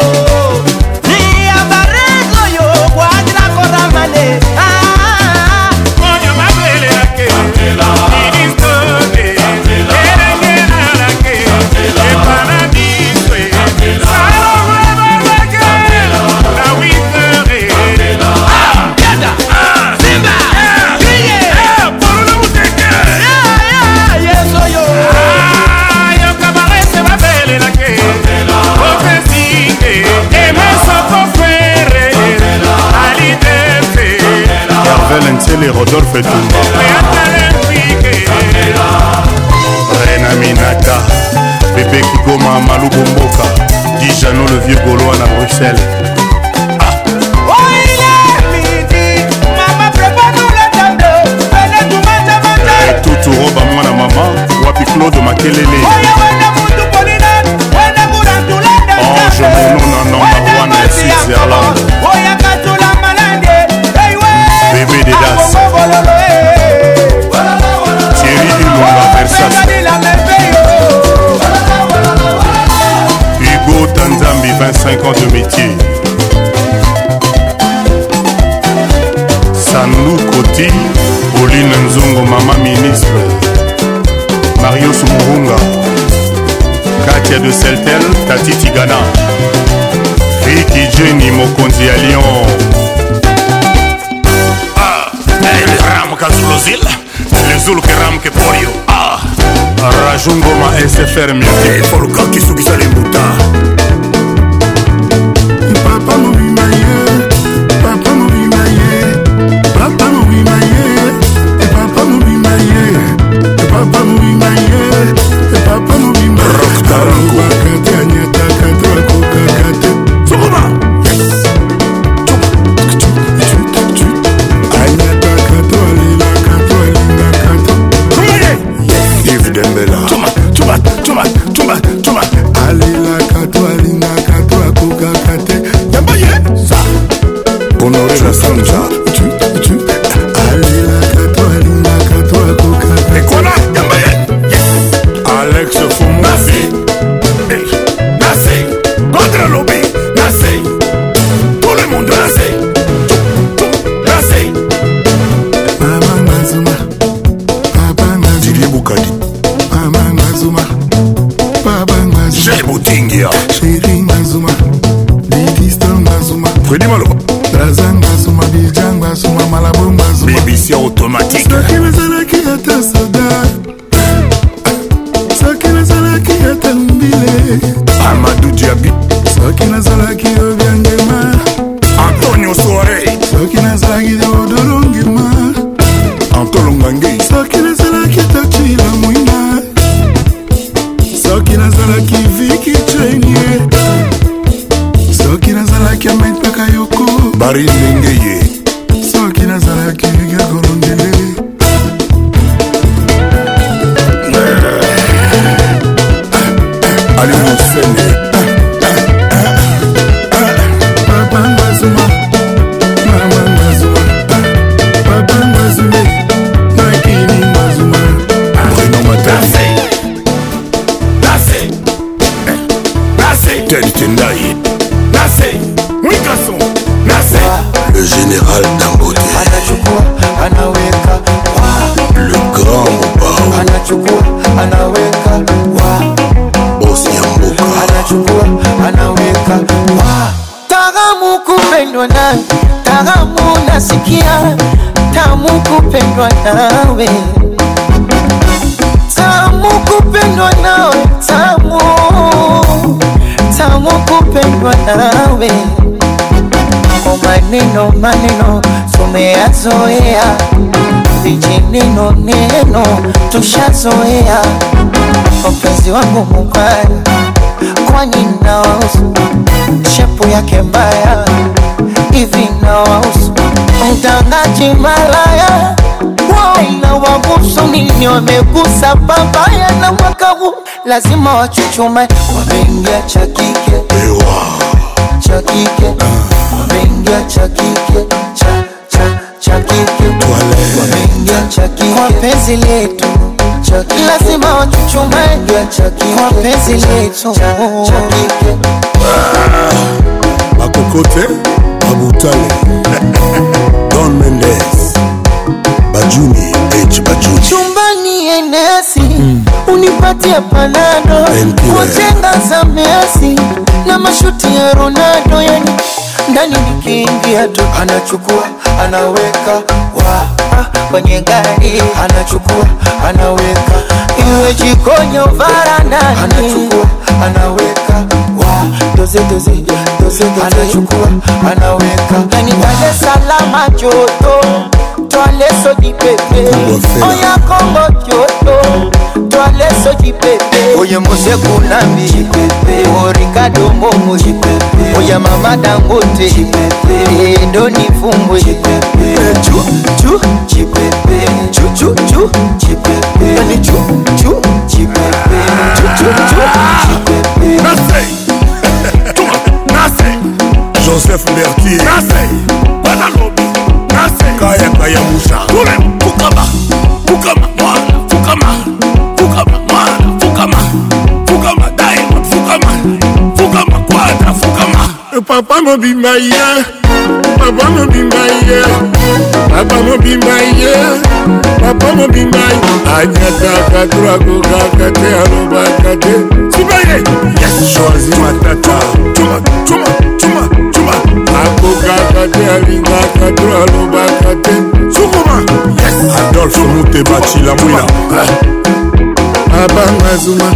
Isabelle Ntiel et Rodolphe Toumba Rena Minata Bébé Kigoma Malou Bomboka Dijano le vieux Gaulois à Bruxelles ah. turoba mwana mama wapi claude makelele ange mononanamba wana ya switzerland 25 ans de métier. Sanou Koti, Pauline Nzongo, maman ministre. Mario Soumurunga, Katia de Seltel, Tati Tigana. Ricky Jenny Mokondi à Lyon. Ah, eh, les Kazulozil, le Zulu Keram Keporio. Ah, Rajungoma SFR Music. Eh, Folka Kisukisalimbuta. tushazoea mpenzi wangu mubaya, kwani nawahusu shepu yake mbaya hivi, nawahusu mtangaji malaya na wabusu nini, wamegusa babaya na mwaka huu lazima wachuchume, wameingia cha kike cha kike, wameingia cha kike cha cha cha kike, wameingia cha kike kwa penzi letu lazima wachuchume kwa penzi letu ah, Makokote Mabutale Don Mendes Bajuni H Bajuni chumbani enesi mm. unipatie panado kujenga za Messi na mashuti ya Ronaldo yani ndani nikiingia tu anachukua anaweka wow. kwenye gari, anachukua anaweka, iwe jikoni au varandani, anachukua anaweka doze doze doze doze, anachukua anaweka, yani pale salama joto twale soji pepe oya kongo joto twale soji pepe oye mose kunambi orikadongo oye mama dangote endo nifumbwe chu chu chipepe chu chu chu chipepe yani chu chu chipepe chu chu chu chipepe nasei tuma nasei joseph merki nasei banalobi nasei kaya kaya musha tule fukama fukama mwana fukama fukama mwana fukama fukama diamond fukama fukama kwadra fukama papa mobimba ye papa mobimba papa mobimba ye papa mobimba anyataka twakokaka te alobaka te sibaye yashoazi matata cuma cuma cuma cuma akokaka te alingaka to alobaka te sukuma adolfe muteba cilamwila eh. abanga zuma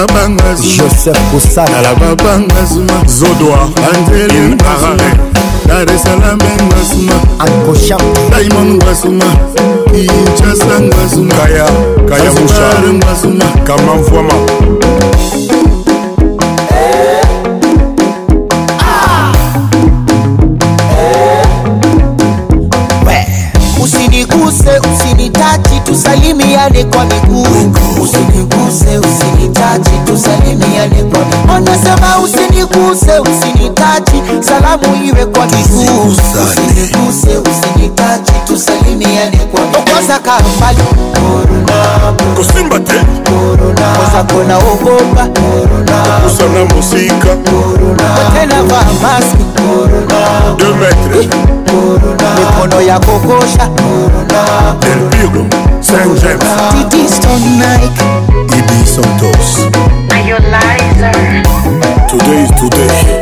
abanga zuma joseph kosala babanga zuma zodoa anzelinarare dar esalame ngasuma akosha daimon ngasuma kinchasa ngasuma kaya kaya musha ngasuma kama mvwama usiniguse usinitaji tusalimiane kwa miguu usiniguse usinitaji tusalimiane usiguse usinitaji salamu iwe kwa miguu usiguse usinitaji tusalimiane kwa okoza karumbali kosimba te koza kona ogopa kusana mosika kotena va maski de metre mikono ya kokosha elpiro saint james titiston nike ibisotos your lies eh. Today is today.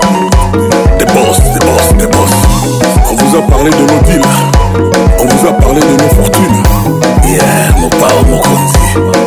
The boss, the boss, the boss. On vous a parlé de nos deals. On vous a parlé de nos fortunes. Yeah, mon pao, mon conti.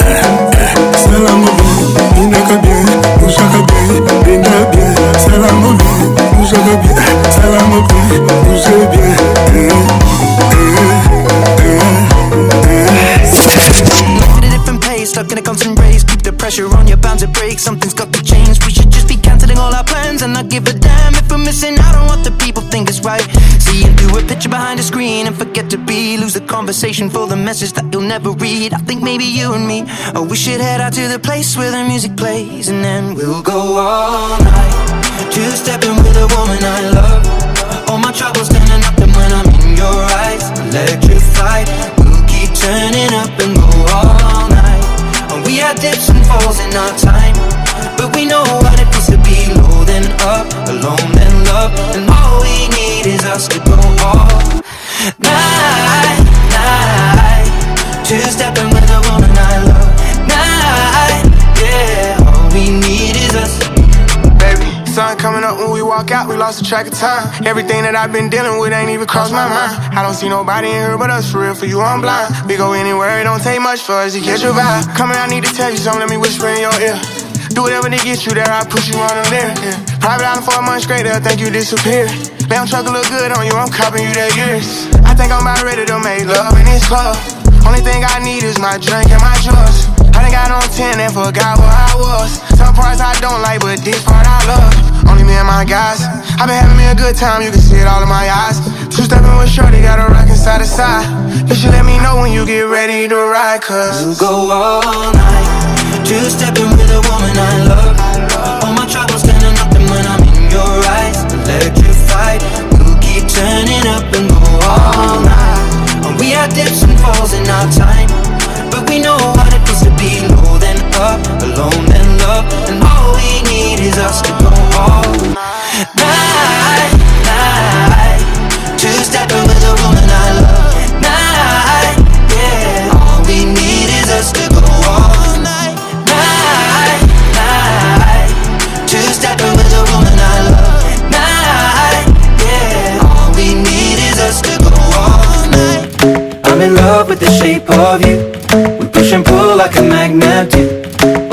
for the message that you'll never read. I think maybe you and me, oh, we should head out to the place where the music plays, and then we'll go all night. Two stepping with a woman I love. All my troubles standing up, and when I'm in your eyes, electrified. We'll keep turning up and go all night. Oh, we had dips and falls in our time, but we know what it feels to be low then up, alone then love, and all we need is us to go all. we lost the track of time. Everything that I've been dealing with ain't even crossed my mind. I don't see nobody in here but us for real, for you I'm blind. We go anywhere, it don't take much for us to catch your vibe. Come I need to tell you something, let me whisper in your ear. Do whatever to get you there, I push you on the lyric. Yeah. Private island for a month straight, they'll think you disappeared. Damn truck look good on you, I'm copping you that years. I think I'm about ready to make love in this club. Only thing I need is my drink and my drugs. I done got on 10 and forgot where I was. Some parts I don't like, but this part I love. Only me and my guys. i been having me a good time, you can see it all in my eyes. Two stepping with Shorty, got a rockin' side to side. You should let me know when you get ready to ride, cause you go all night. Two stepping with a woman I love. All my troubles standing up, and when I'm in your eyes, electrified. We'll keep turning up and go all night. we had dips and falls in our time, but we know what it feels to be low then up, alone then love, and all all we need is us to go all night, night. Two step with a woman I love, night, yeah. All we need is us to go all night, night, night. Two step with a woman I love, night, yeah. All we need is us to go all night. I'm in love with the shape of you. We push and pull like a magnet do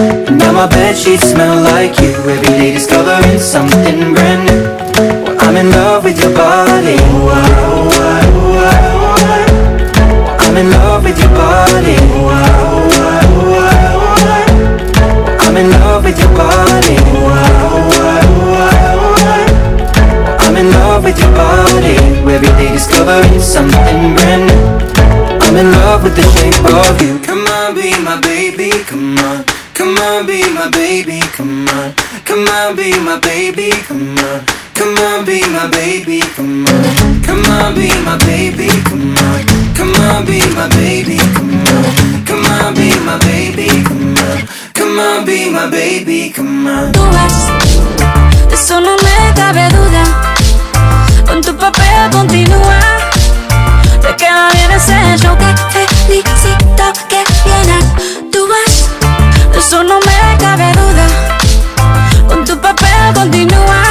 now my bed sheets smell like you. Every day discovering something brand new. Well, I'm in love with your body. I, am ah, ah, ah, in love with your body. I, am in love with your body. I'm in love with your body. Every day discovering something brand new. I'm in love with the shape of you. Come on, be my baby. Come on. Come on, be my baby, come on. Come on, be my baby, come on. Come on, be my baby, come on. Come on, be my baby, come on. Come on, be my baby, come on. Come on, be my baby, come on. Come on, be my baby, come on. Tú ves, de eso no me cabe duda. Con tu papel continúa. Te queda bien ese show que felicito que viene. eso no me cabe duda. Con tu papel continúa.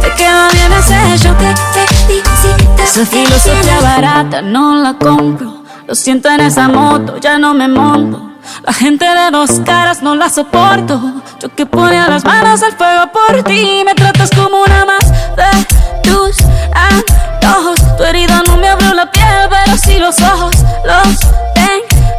Te queda bien ese yo que te Esa filosofía barata no la compro. Lo siento en esa moto, ya no me monto. La gente de los caras no la soporto. Yo que ponía las manos al fuego por ti. Me tratas como una más de tus antojos. Tu herida no me abrió la piel, pero sí los ojos los tengo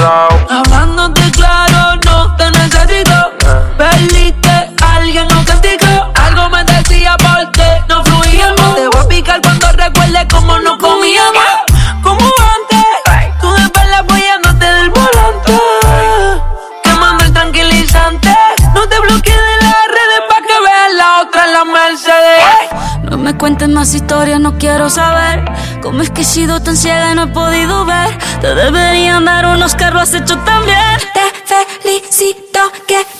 Hablando Hablándote claro, no te necesito. Ah. Peliste alguien auténtico castigó. Algo me decía porque no fluíamos. Te voy a picar cuando recuerdes cómo no comíamos. Como antes, tú de apoyándote del volante. Quemando el tranquilizante. No te bloquees de las redes pa' que veas la otra en la Mercedes. No me cuentes más historias, no quiero saber. ¿Cómo es que he sido tan ciega y no he podido ver? Te deberían dar unos carros hechos hecho tan bien. Te felicito que aquí.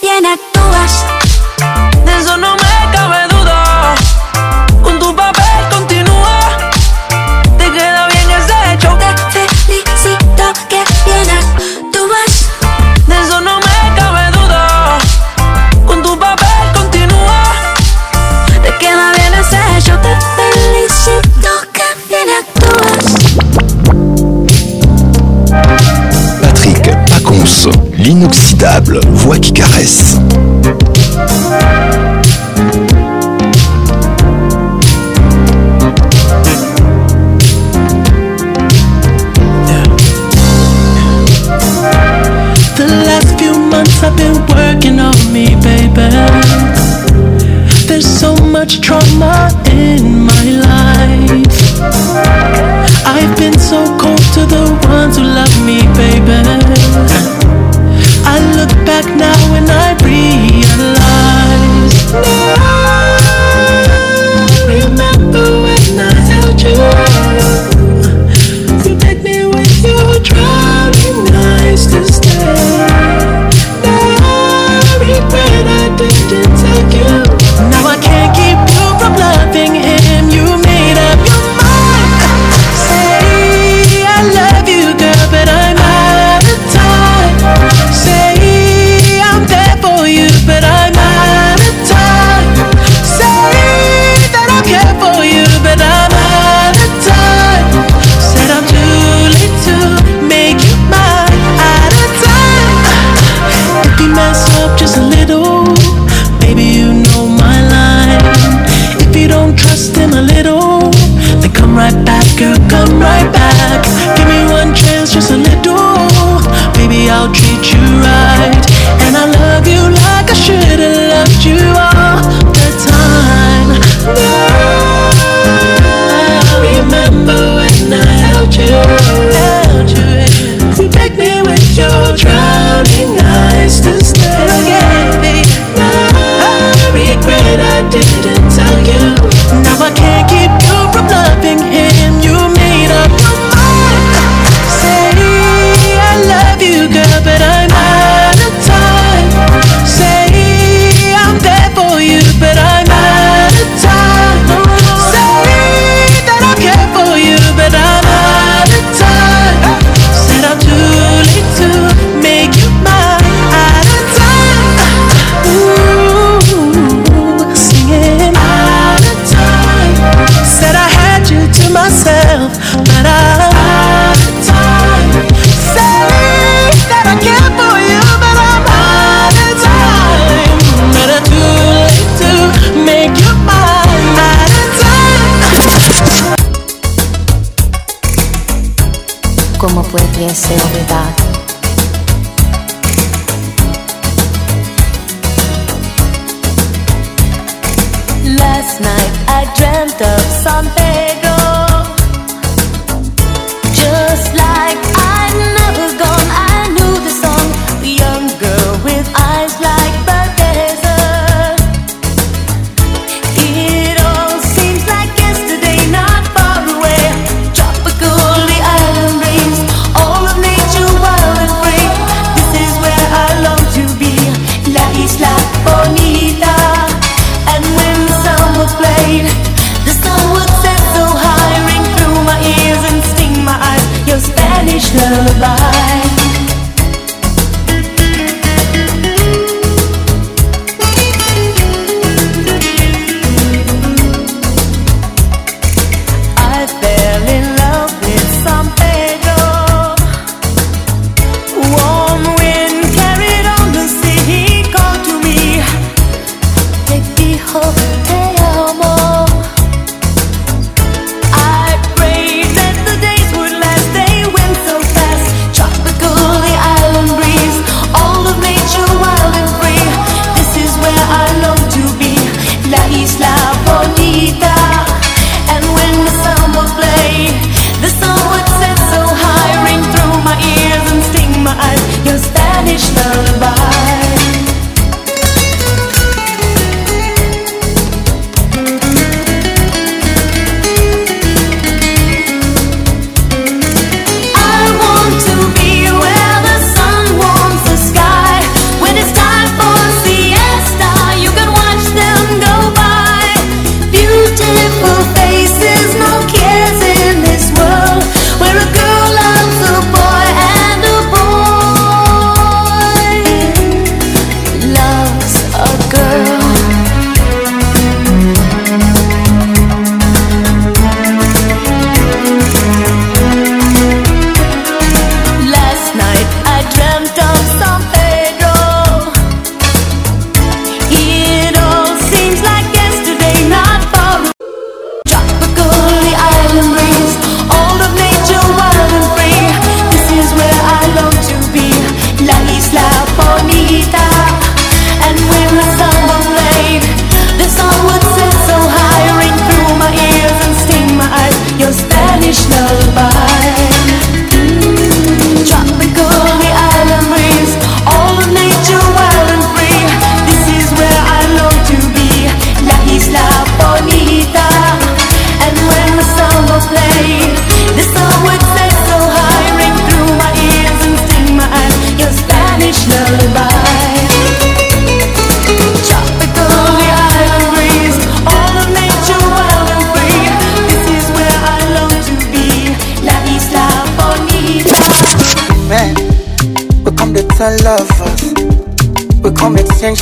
voix qui caresse.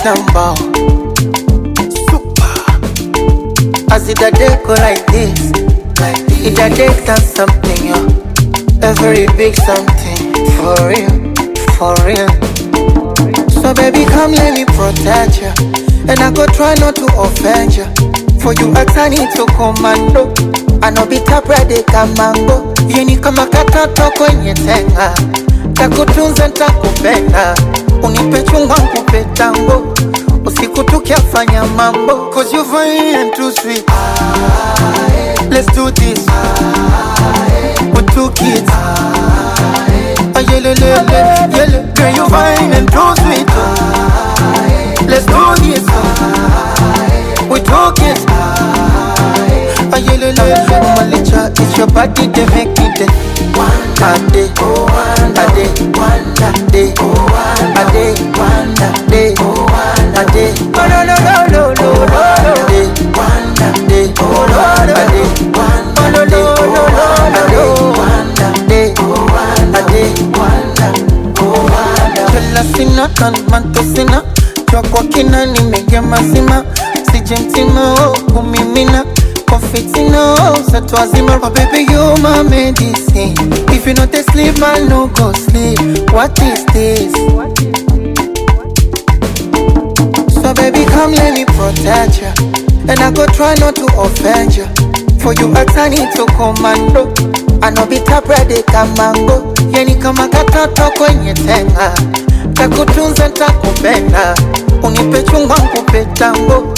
number. Super. As it a day go like this, like this. it a day done something, yo. A very big something, for real, for real. So baby, come let me protect you, and I go try not to offend you. For you I need to commando, I know bitter bread they can mango. Yeni kama katato kwenye tenga, takutunza nitakupenda, unipe chungwa nikupe tango kikutukiafanya mambo cause you fine and too sweet ah, eh. let's do this ah, eh. with two kids ah, eh. ah, yele, lele, yele. girl you fine and too sweet ah, eh. let's do this ah, eh. with two kids ah, eh. yele, lele. Malicha, it's your body they make it one day oh, one day one day oh, one day one day day, oh no no no no no, one day, one day, oh no no day, one no no no no no, one day, one day, one day. Kila sina tan manto sina, jua kwa kina nimeingia mazima, sijemtima oh kumimina confetti now, set was in my baby, you my medicine. If you not sleep, I no go sleep. What is this? What? Baby, come let me protect you. And I go try not to offend you. For you, I turn into commando. Anobita bradeka mango. Yani kama katoto kwenye tenga. Takutunza, takupenda. Unipe chungwa, nikupe tango.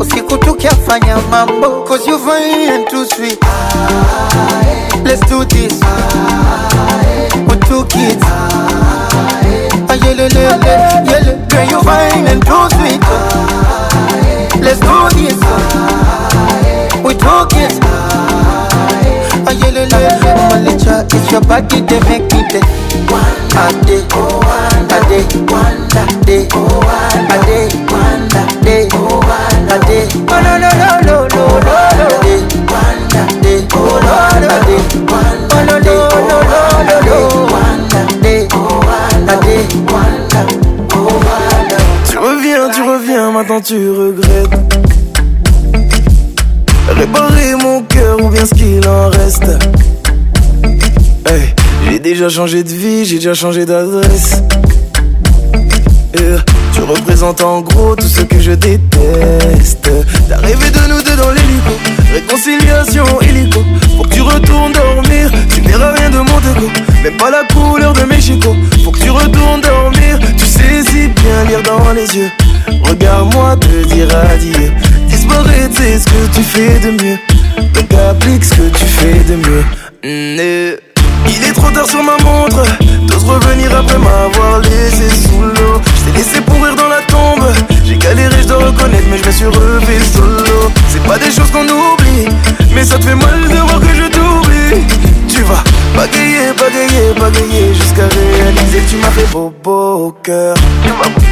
Usiku tukiafanya mambo. Cause you fine and too sweet. Ah, eh. Let's do this. Ah, eh. With two kids. Ah, papa yele lele yele Girl you fine and too sweet Let's do this We talk it Ah yele lele Malicha it's your body they make it day Ade Ade Ade Ade Ade Ade Oh no no no no maintenant tu regrettes. Réparer mon cœur ou bien ce qu'il en reste. j'ai déjà changé de vie, j'ai déjà changé d'adresse. Euh, tu représentes en gros tout ce que je déteste. L'arrivée de nous deux dans l'hélico, réconciliation hélico. Faut que tu retournes dormir, tu verras rien de mon déco. Même pas la couleur de Mexico. Faut que tu retournes dormir, tu sais bien lire dans les yeux. Regarde-moi te dire adieu. Disparaître, c'est ce que tu fais de mieux. Donc applique ce que tu fais de mieux. Mm, eh. Il est trop tard sur ma montre. D'autres revenir après m'avoir laissé sous l'eau. t'ai laissé pourrir dans la tombe. J'ai galéré, je dois reconnaître, mais je me suis relevé solo. C'est pas des choses qu'on oublie, mais ça te fait mal de voir que je t'oublie. Tu vas bagayer, bagayer, bagayer jusqu'à réaliser que tu m'as fait beau, beau cœur. Tu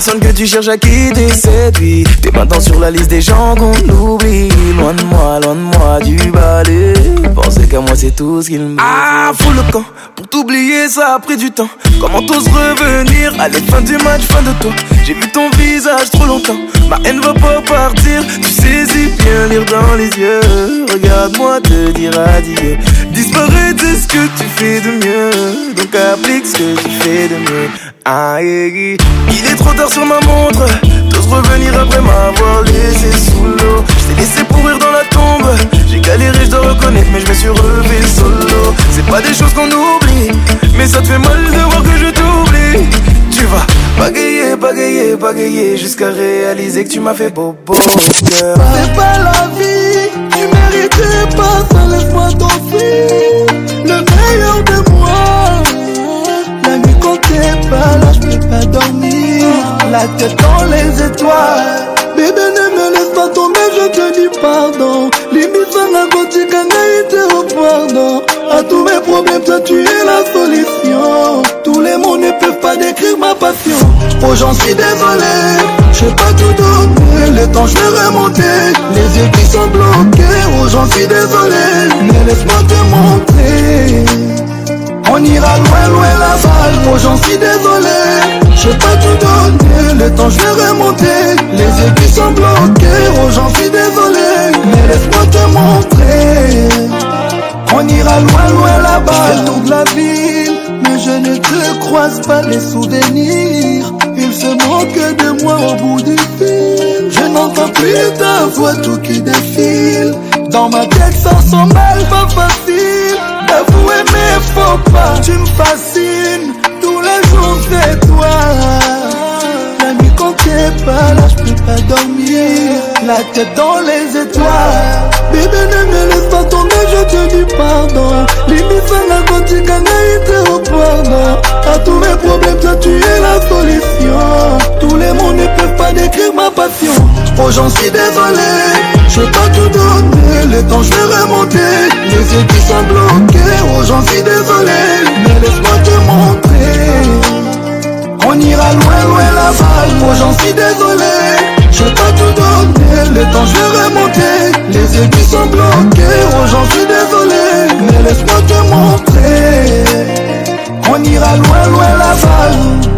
personne que tu cherches à quitter vie T'es maintenant sur la liste des gens qu'on oublie. Loin de moi, loin de moi du balai. Pensez qu'à moi, c'est tout ce qu'il me. Ah, fous le camp. Pour t'oublier, ça a pris du temps. Comment t'oses revenir à Allez, fin du match, fin de toi. J'ai vu ton visage trop longtemps. Ma haine va pas partir. Tu saisis bien lire dans les yeux. Regarde-moi te dire adieu. Disparais de ce que tu fais de mieux. Donc applique ce que tu fais de mieux. Il est trop tard sur ma montre, t'oses revenir après m'avoir laissé sous l'eau. Je t'ai laissé pourrir dans la tombe, j'ai galéré, je dois reconnaître, mais je me suis relevé solo. C'est pas des choses qu'on oublie, mais ça te fait mal de voir que je t'oublie. Tu vas bagayer, bagayer, bagayer, jusqu'à réaliser que tu m'as fait beau, C'est pas la vie, tu méritais pas ça, laisse-moi t'offrir Le meilleur de moi je peux pas dormir. La tête dans les étoiles. Bébé, ne me laisse pas tomber, je te dis pardon. Limite, ça n'a été au pardon. À tous mes problèmes, toi tu es la solution. Tous les mots ne peuvent pas décrire ma passion. Oh, j'en suis désolé, je pas tout donné. Le temps, je vais remonter. Les yeux qui sont bloqués, oh, j'en suis désolé. Mais laisse-moi te montrer. On ira loin, loin la balle, oh j'en suis désolé. Je pas tout donner, le temps je vais remonter. Les aiguilles sont bloquées, oh j'en suis désolé. Mais laisse-moi te montrer. On ira loin, loin la balle. toute la ville, mais je ne te croise pas les souvenirs. Ils se moquent de moi au bout du fil. Je n'entends plus ta voix, tout qui défile. Dans ma tête, ça ressemble pas facile vous aimer, faux pas Tu me fascines, tous les jours c'est toi La nuit quand t'es pas là, je peux pas dormir La tête dans les étoiles Bébé ne me laisse pas tomber, je te dis pardon Limisanga quand tu gagnes, au pardon À tous mes problèmes, toi tu es la solution Tous les mots ne peuvent pas décrire ma passion Oh j'en suis désolé Je t'ai tout donné, donner le temps je vais remonter Les yeux sont bloqués Oh j'en suis désolé Mais laisse-moi te montrer On ira loin loin la bas Oh j'en suis désolé Je t'ai tout donné, donner le temps je vais remonter Les yeux sont bloqués Oh j'en suis désolé Mais laisse-moi te montrer On ira loin loin la bas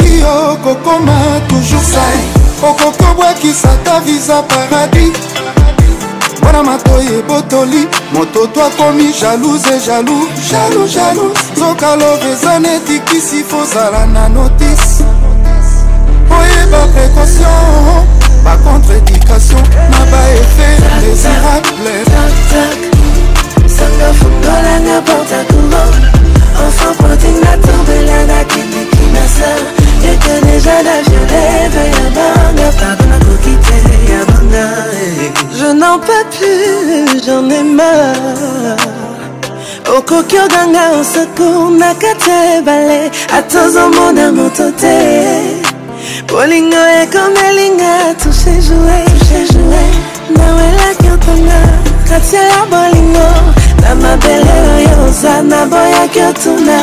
soki okokoma toujours sai okoki obwakisa ta visa paradis mpona matoi ebotoli moto to akomi jalouse jalou jalou jalou soka love eza netikisi fozala na notice oyeba précaution bacontreédication na baefe désirable sanga fungolanga porta courant enfant pointing na tombelanga kindiki na sœur etene eza la violeve ya banga pardon nakoki te ya banga eh. je n'en pas plus j'en ai marre okoki oganga osecour na kati ya ebale ata ozomona moto te bolingo ekomelinga touche joue nawelaki otonga kati ya bolingo na mabele oyo oza naboyaki otuna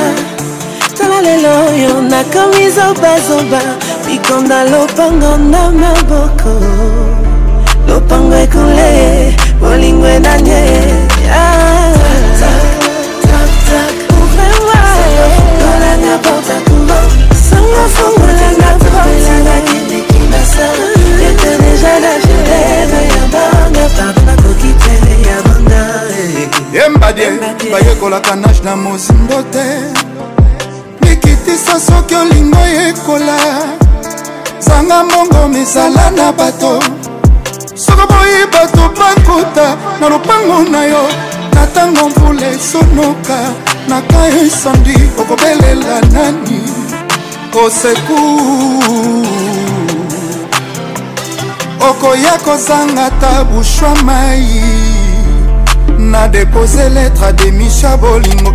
tala lelo oyo nakomi zobazoba bikonda lopango na maboko lopango ekole bolingo enanye ouvre-moi sango fungolanga popelanga kindekindasa ete deja na jetene ya banga papa nakoki tele ya banga yembadie bayekolaka nage na mozindo te yebisa soki olingo yekola zanga mbongo mezala na bato soko boyi bato bakota na lopango na yo na ntango mvula esonoka na kayo esandi okobelela nani oseku okoya kozanga ta bushwa mai na depose letre ademisha bolingo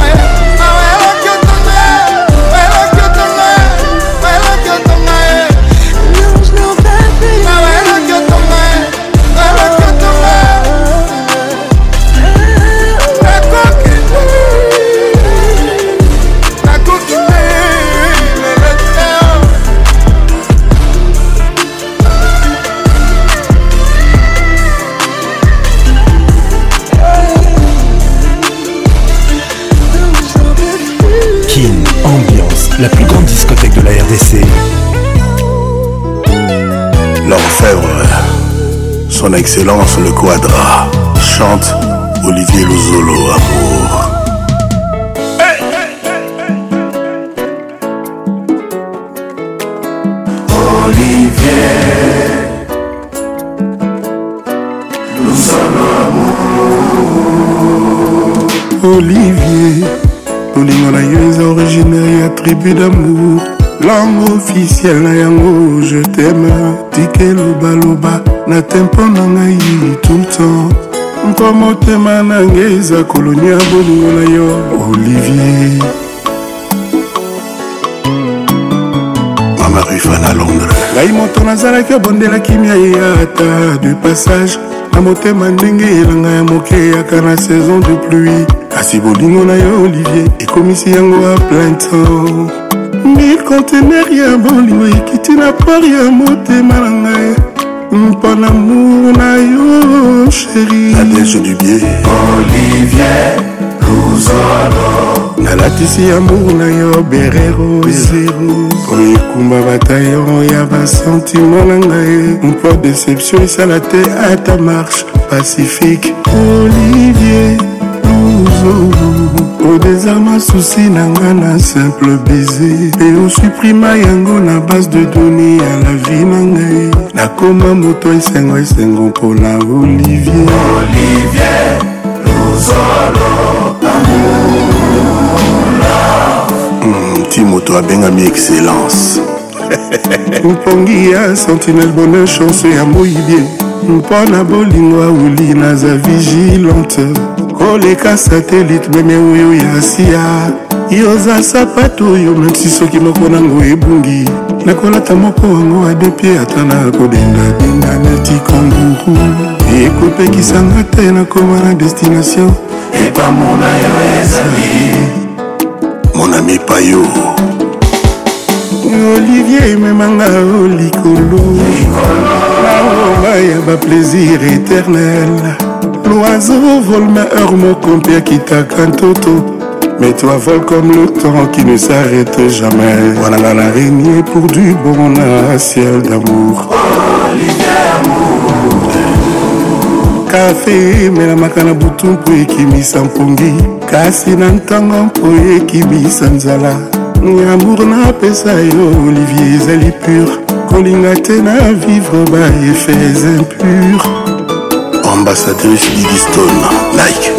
la plus grande discothèque de la RDC. L'Enfer euh, son excellence le quadra, chante Olivier Lozolo, amour. début d'amour langue officielle na yango je t'aime tika elobaloba na tempo na ngai tout le temps mpo motema na ngai eza koloni ya bolingo na yo olivier mamarifana londres ngai moto nazalaki obondela kimia ye ata du passage na motema ndenge elanga ya moke eyaka na saison de pluie kasi bolingo na yo olivier ekomisi yango ya plainto mikontener ya bolingo ekiti na por ya motema na ngai mpo na mour na yo sheri adeje dubie olivier luzolo nalatisi amour na yo berero zero oyo ekumba batayo ya basentima na ngai mpo deception esala te ata marche pacifique olivier eza masusi na nga na simple baiser e osuprima yango na base de done ya la vie na ngai nakoma moto esengo esengo mpona olivier olivier luzolo amour hmm, ti moto abengami excellence mopongi ya sentinelle bonheur chanse ya moyibie mpo na bolingo auli naza vigilante oleka satelite meme oyo ya asia yoza sapato oyo memsi soki moko nango ebungi nakolata moko wango adepie ata na kobendabenda neti kanguru ekopekisanga te nakoma na destination epamona yo ezali monami payo olivier ememanga o likolo naoba ya baplaisir éternel l'oiseau vole ma heure mon compère qui un toto mais toi vole comme le temps qui ne s'arrête jamais Voilà la l'araignée pour du bon un ciel d'amour kafe emelamaka na butu mpo ekimisa mpongi kasi na ntango mpo ekimisa nzala nyamour napesa yo olivier ezali pur kolinga te na vivre ba efe impure ambassadrice digiston like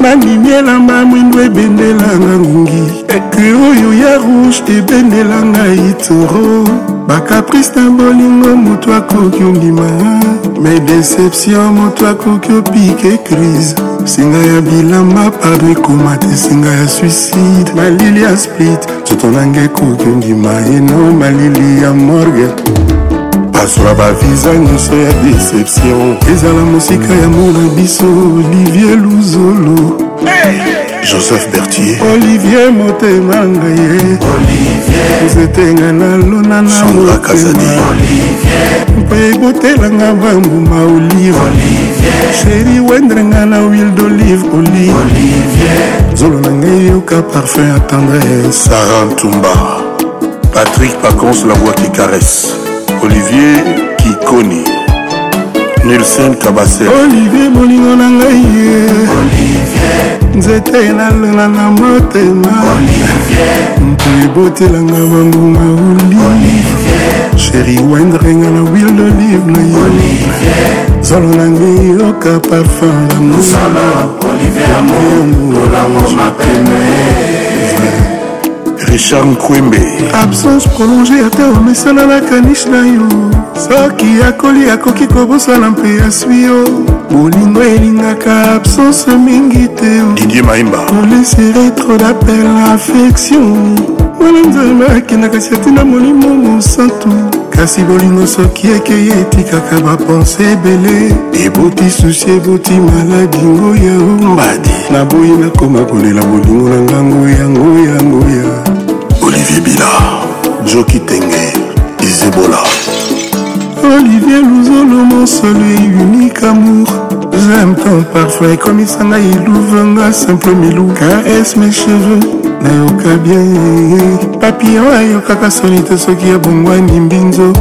bamimielamba mwindo ebendelanga ngungi eke oyo ya rouge ebendelanga itoro bakaprice na bolingo moto akoki ondima me deception moto akoki opike crise singa ya bilamba pardon ekoma te singa ya suicide malili ya split nzoto nanga ekoki ondima eno malili ya morgan bazwa baviza nyonso ya deception ezala mosika ya mona biso olivier luzolo joseph bertier olivier motema ngaye nzetenga nalona na motema mpa ebotelanga bambuma olive sheri wendrenga na wil d'olive olive zolo na ngai yoka parfum ya tendresse sara ntumba patrick pacons la voix qui caresse olivier kikoni nilsen kabasel olivier molingo na ngai ye nzete elalala na motema mpo ebotelanga banguma oli sheri wendrenga na wil d'olive na yo zolo na ngai yoka parfum lamour richard nkwembe absence prolonge ata omesana na kanish na yo soki akoli akoki kobosana mpe aswi yo bolingo elingaka absence mingi te didie maimba olesere tro dapel affection wana nzambe akendaka si atinda molimo mosantu kasi bolingo soki ekei etikaka bapense ebele eboti susi eboti maladi ngoya ombadi oh, naboyi nakoma kolela bolingo na ngango yango yango ya vibila joki tenge izebola olivier luzolo mon soleil unique amour j'aime ton parfum ekomisa ngai eluvanga simple milou caresse mes cheveux nayoka bien papillon ayokaka soni te soki abongwani mbinzo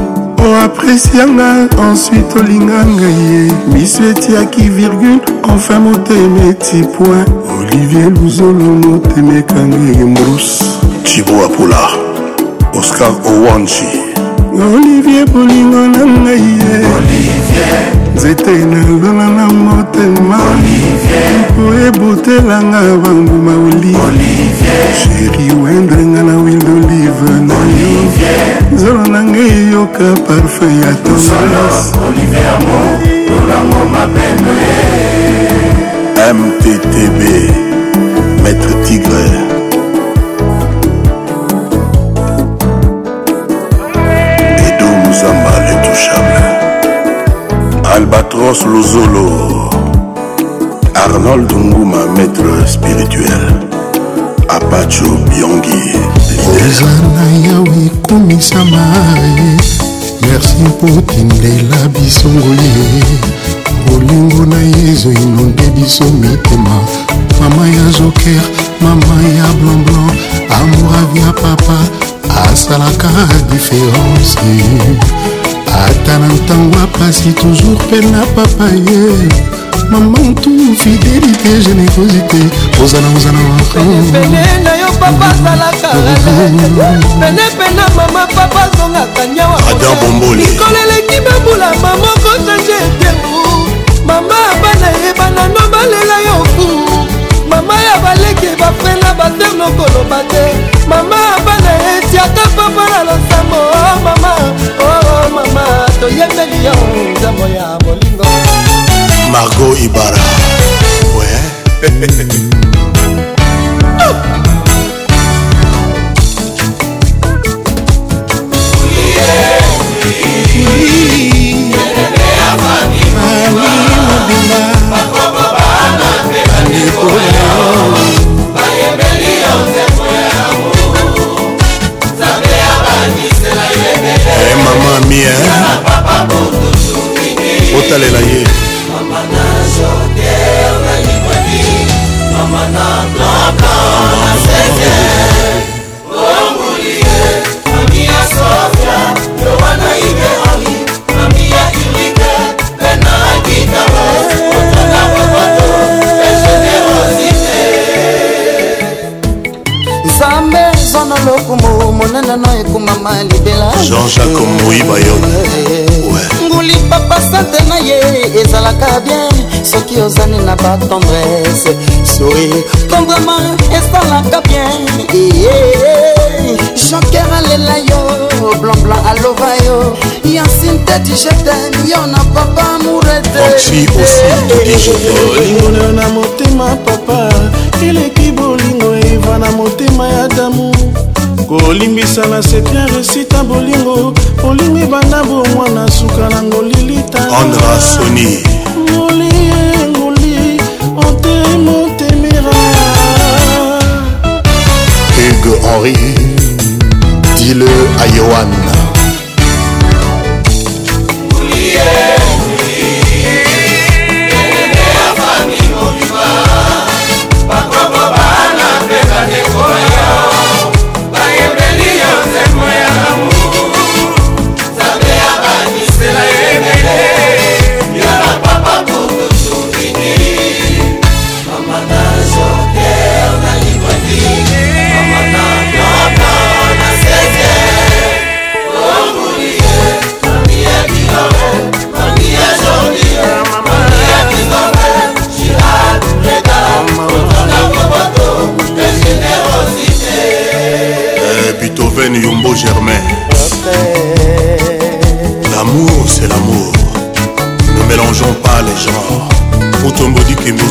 mpo apresianga ensuite olinga ngai ye miso etiaki virgule enfin motema eti point olivier luzolo motema ekangai mbruse cibo apula oscar owanji olivier bolingo na ngai ye nzete nazala na motema mpo ebotelanga banguma oli sheri wendrenga na wil d'olive na yo zolo na ngai yoka parfum ya tendresse mttb maître tigre edo muzamba l'intouchable albatros lozolo arnold nguma maître spirituel apacho biongi eza na yawe ekomisama merci potindela bisongo ye bolingo na ye ezoinonde biso mitema mama ya joker mama ya blanblan amour avia papa asalaka diference ata na ntango apasi toujours mpe na papa ye mamantu fidelité générosité ozala ozala na yo papa azalaka penepene mama papa azongaka nyawaalikolo eleki babula mama kosanje etemu mama bana yebana no balela yo ku mama ya baleki bafrena baser nokoloba te mama bana eti ata papa na losambo o oh, mama o oh, oh, mama toyembeli yo nzambo ya bolingo margo ibara ouais. Dale, la yeah. na batendresse souri tendrement esalaka bien joker alela yo blancblan alova yo yansinte dijetem yo na papa moureteolingona na motema papa eleki bolingo eva na motema ya damu kolimbisa na sepien resita bolingo bolingo ebanda bomwana suka na ngolilita andrasoni molingo montemera Hugues Henry dis-le à Johan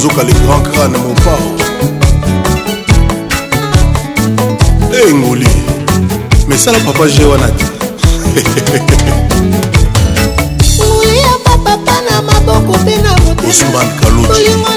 ozoka le grand crane mon pao engoli eh, mais sala papa je wana te moya papapa na maboko mpe na motemolimoi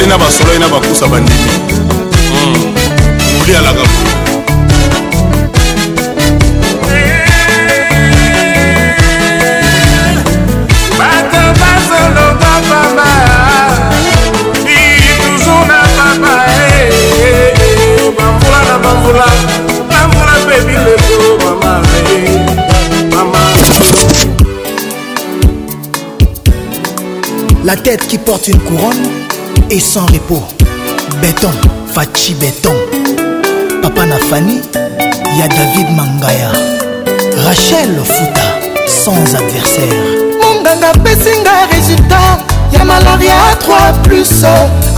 bazali na basolai na bakusa bandimi molialaka bamvula bamvula mpe bileko mama eh, mama La tête qui porte une couronne et sans repos béton fachi béton papa na fani ya david mangaya rachel futa sans adversaire monganga apesinga résultat ya malaria 3 plus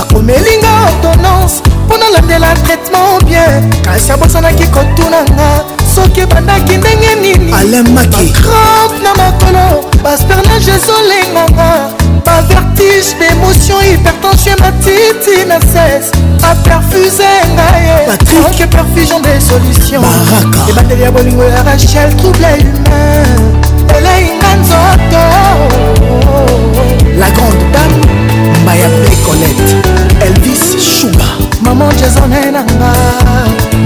akomelinga ordonnance mpo nalandela traitement bien kasi abosanaki kotunanga soki ebandaki ndenge nini alemaki crampe na makolo basperna jesolenganga Pas vertige, d'émotion, hypertension, ma titi n'a cesse. A perfusé, ngaïe. Patrick, perfusion des solutions. Baraka. Et bandeli à Bolingo, la Rachel, trouble humain. Elle est inganzoto. La grande dame, Maya Colette. Elvis Chouba. Maman Jason Nanga.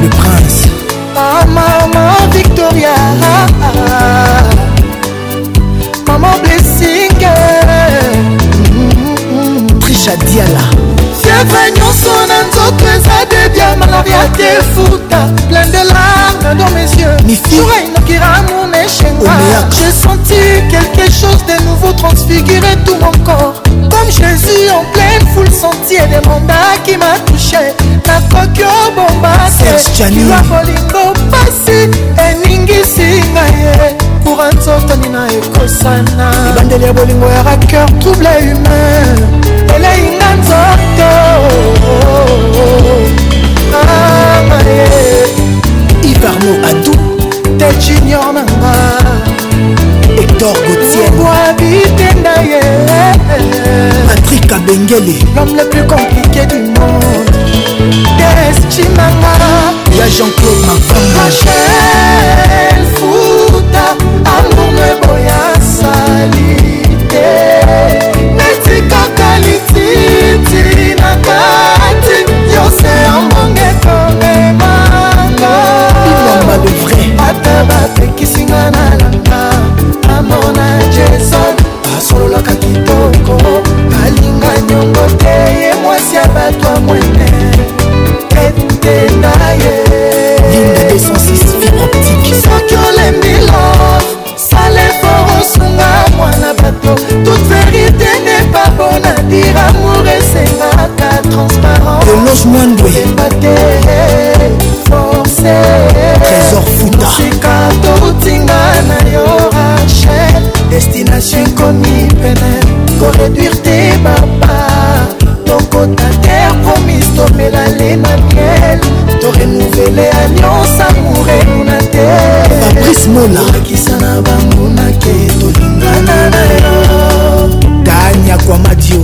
Le prince. Ah, maman Victoria. Ah, ah. shadiala bienvenonso na nzoto eza debia malabi atefuta plein de larme dans mes yeux jour inokira mon échenga j'ai senti quelque chose de nouveau transfigurer tout mon corps comme jésus en pleine foule senti edemanda qui m'a touché nakoki obombakekiwa bolingo pasi eningisinga ye pour nzotoni na ekosana ebandeli ya bolingo ya racoeur trouble humain eleinga nzoto amaye ivarmo adu te junior nanga hector gotienboabite na ye patrik abengele l'homme le plus compliqué du monde destinanga ya jean-claude macron kolos mwandwe trésor futaaotinga na yo rachel destination ekomi pene koreduire te papa tokota terre promise tomela le na miel torenuvele alliance amoureluna te fabrice mola akisa na banguna ke tolingana na yo tania kwamadi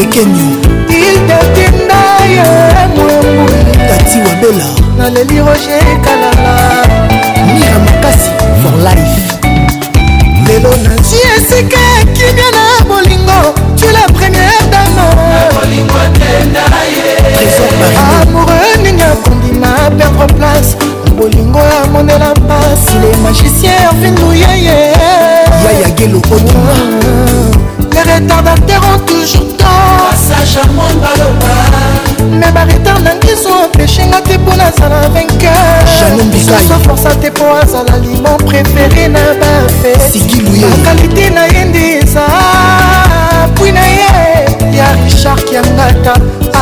bekeni ildetinda ye mwembu tati wabela naleli roje kalala mira makasi for life lelo nazi esika kimia na bolingo tu la première dameamoureux ninga kondima perdre place bolingo amonela mpasi le magicien ervinuyeye yayagelo odima les retardateurs ont toujours tort me baretar na ngiso empeshenga te mpo nazala vainqueursusu forsa te mpo azala limo préféré na bafeakalité na ye nde eza pui na ye ya richard kiangata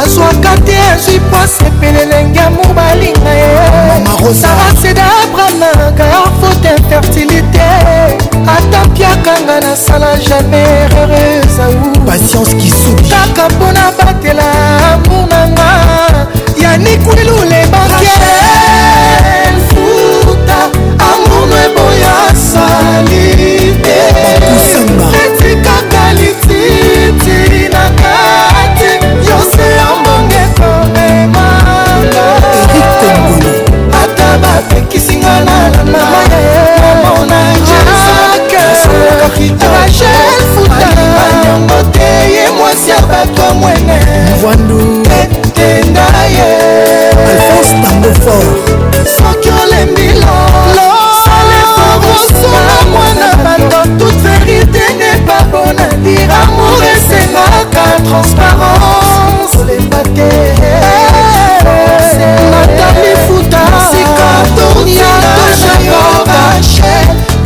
azwaka te azwi pasi epene lenge amour balinga ye saraseda abramagar faute infertilité atapiakanga nasala jamais heureuse patience kisoki kaka mpona batela amour nanga yanikwelule bankefuta amour noeboya sali etikaka lititi na kati yose ya mbonge komemanga ata bapekisinga na lamaya ya bato mwene wandu etenga ye alphonse tangofor soki olembilo losaleforosola mwana bato toute vérité ne pas bon à dire amour esengaka transparence olemba te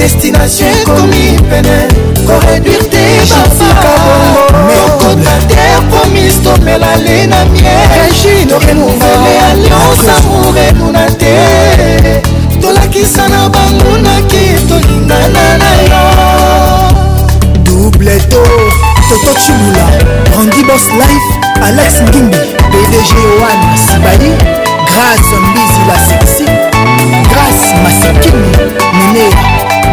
destination ekomi pene koreduire te bafaokotadere promise tomela le na mierenorenuvele alliance amour enuna te tolakisa na bangunaki tolingana na yo double to toto chimula brandi bos life alex ngimbi pdg oan sibali grâce mbizi la sexy grâce masikini minera Mike Bokeno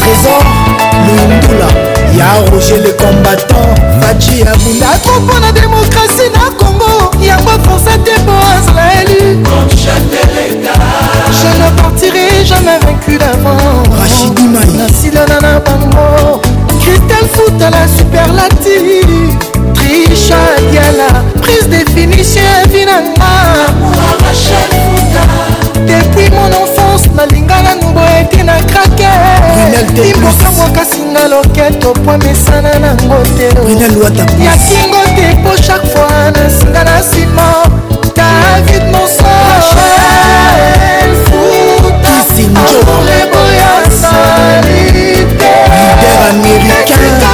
Trésor Lundula ya Roger le combattant Fachi Abunda Atropo na démocratie na Congo Yango force te po Israeli Je ne partirai jamais vaincu d'avant Rachidi Maï Nasila Nana Bango Christelle Foot à la superlative Trisha Diala Prise de finition finalement Depuis mon enfance, Nalinga Nanouboe nakrakeimbokamboka singa loketo po mesana nango te ya kingo te po chaque fois na singa na nsima david monsoelfuta amoreboya sali te américain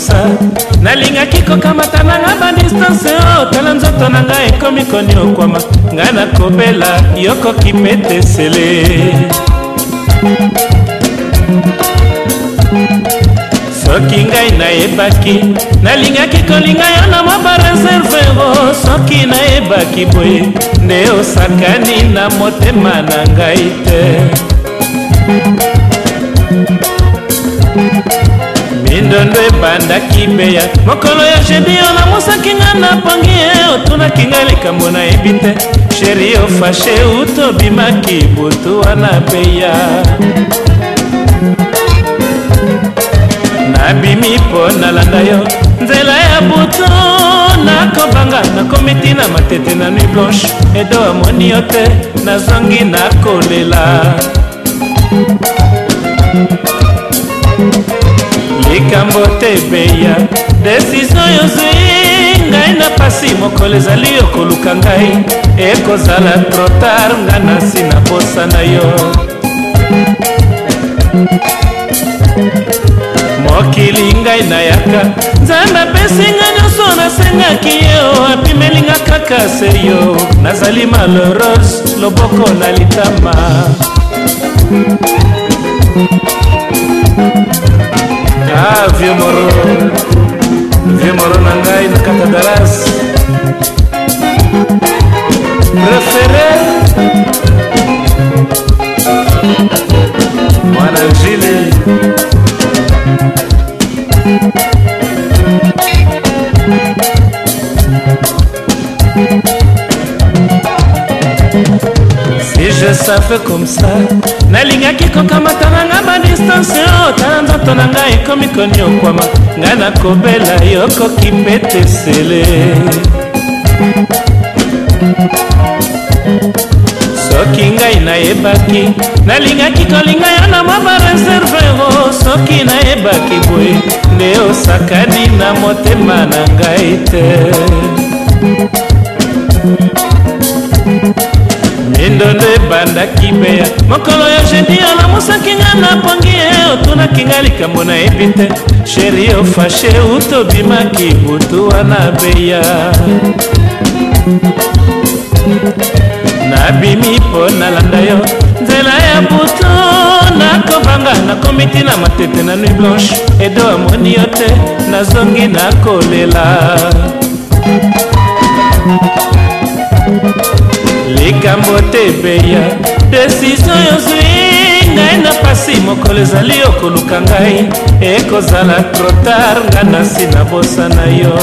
kosusa nalingaki kokamata nanga badistanse oyo oh, tala nzoto na ngai ekomi koniokwama ngai nakobela yokoki mpe tesele soki ngai nayebaki nalingaki kolinga yo na mwa bareservero oh, soki nayebaki boye nde osakani na motema na ngai te mindondo ebandaki beya mokolo ya gedeon amosaki nga na pangi otunaki nga likambo nayebi te sheri ofashe utobimaki butu wana peya nabimi mpo nalanda yo nzela ya butu nakobanga nakomi ntina matete na nui blanche edo amoni yo te nazangi nakolela likambo te beya desizio oyo ozwi ngai na pasi mokolo ezali okoluka ngai ekozala trotar nga na nsi na posa na yo mokili ngai nayaka nzambe apesinga nyonso nasengaki yo apimelinga kaka seyo nazali malorose loboko na litama ah vieux moro vieux moro na ngai na kata dalas refere mwana njili safe comme ça nalingaki kokamata nanga badistance oyo tala ndoto na ngai ekomi koniokwama ngai nakobela yokoki mpe tesele soki ngai nayebaki nalingaki kolinga yo na mwa bareserve o soki nayebaki boye nde osakani na motema na ngai te endondo ebandaki beya mokolo ya jedi alamusaki nga napongi e otunaki nga likambo nayebi te sheri ofashe utobimaki butu wana beya nabimi mpo nalanda yo nzela ya butu nakovanga nakomi tina matete na nuit blanche edo amoni yo te nazongi nakolela likambo te ebeya desizio yozwi ngai na pasi mokolo ezali yo koluka ngai ekozala trotar ngai na nsi na bosa na yo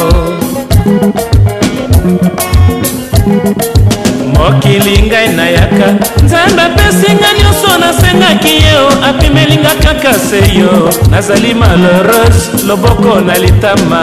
mokili ngai nayaka nzambe apesinga nyonso nasengaki yeo apimelinga kaka seyo nazali malheureuse loboko na litama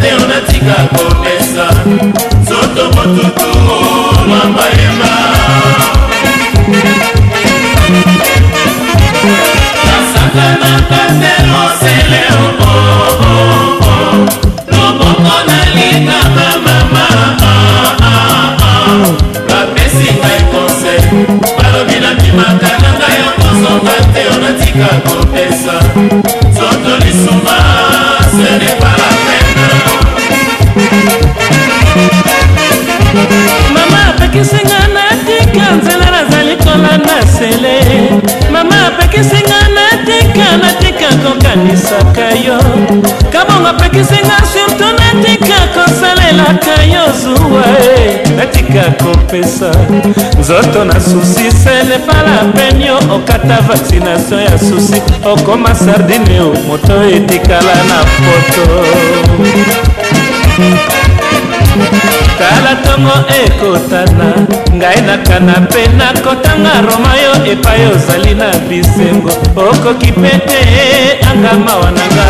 te onatika kopesa soto motutu mamba yo balinga kopesa nzoto lisuma sene pala pena mama apekisinga natika nzela nazali kola na sele mama apekisinga natika natika nakokanisaka yo kabongo apekisinga surtu natika kosalelaka yo zuwa e natika kopesa nzoto na susi sele pala penio okata vaksinatio ya susi okoma sardine moto etikala na poto tala ntongo ekotana ngai na kanape nakotanga roma yo epai ozali na bisengo okoki mpe te anga mawa na nga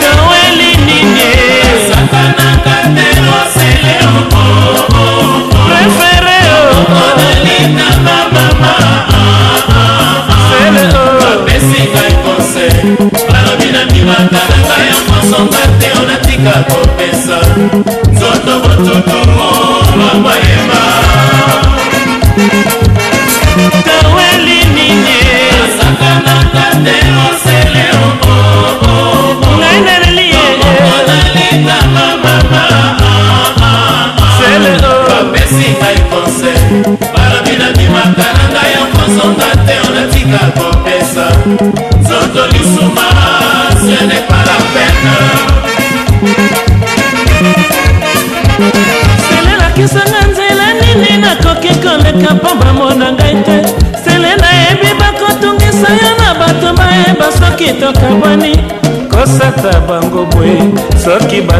toweli nini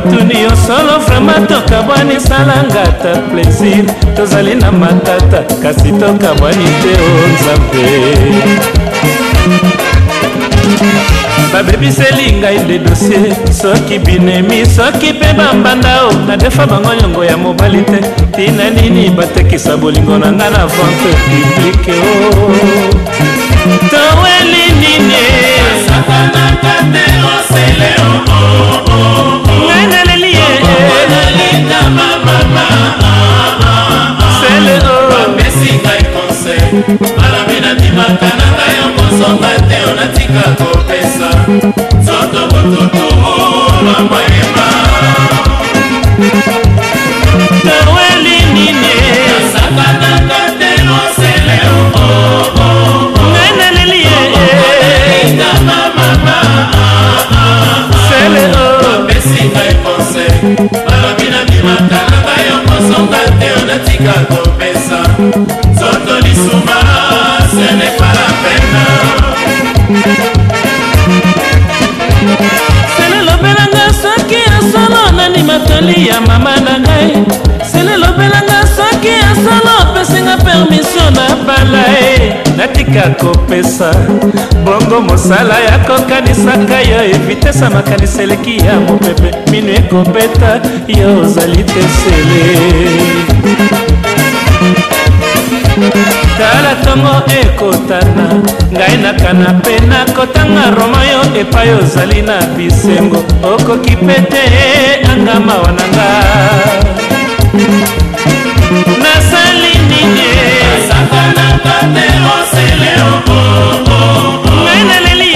batuni yo solo vraimen tokabwani esalanga ta plaisir tozali na matata kasi tokabwani te o oh nzambe babebiseli ngai nde dosie soki binemi soki mpe bambanda o oh, nadefa bango nyongo ya mobali te tina nini batekisa bolingo na ngai na vente publike o oh. toweli nini asatanaka te osele oo makananga yo mosonga te onatika kopesa nzoto motutu lwamwayeba naweli nini nasakananga te losele nanaleli yeitama e. mama sele opesi ngai konse balobi na bimakananga yo mosonga te onatika kopesa masoli ya mama na ngai sele lobelanga soki asala opesinga permisio na bala e natika kopesa bongo mosala ya kokanisaka yo evitesa makanisa eleki ya mopepe minu ekobeta yo ozali te sele tala ntongo ekotana ngai na kanape nakotanga roma yo epai ozali na bisengo okoki mpe te anga mawa na nga nasali nini nasakanaka te osele ngai naleli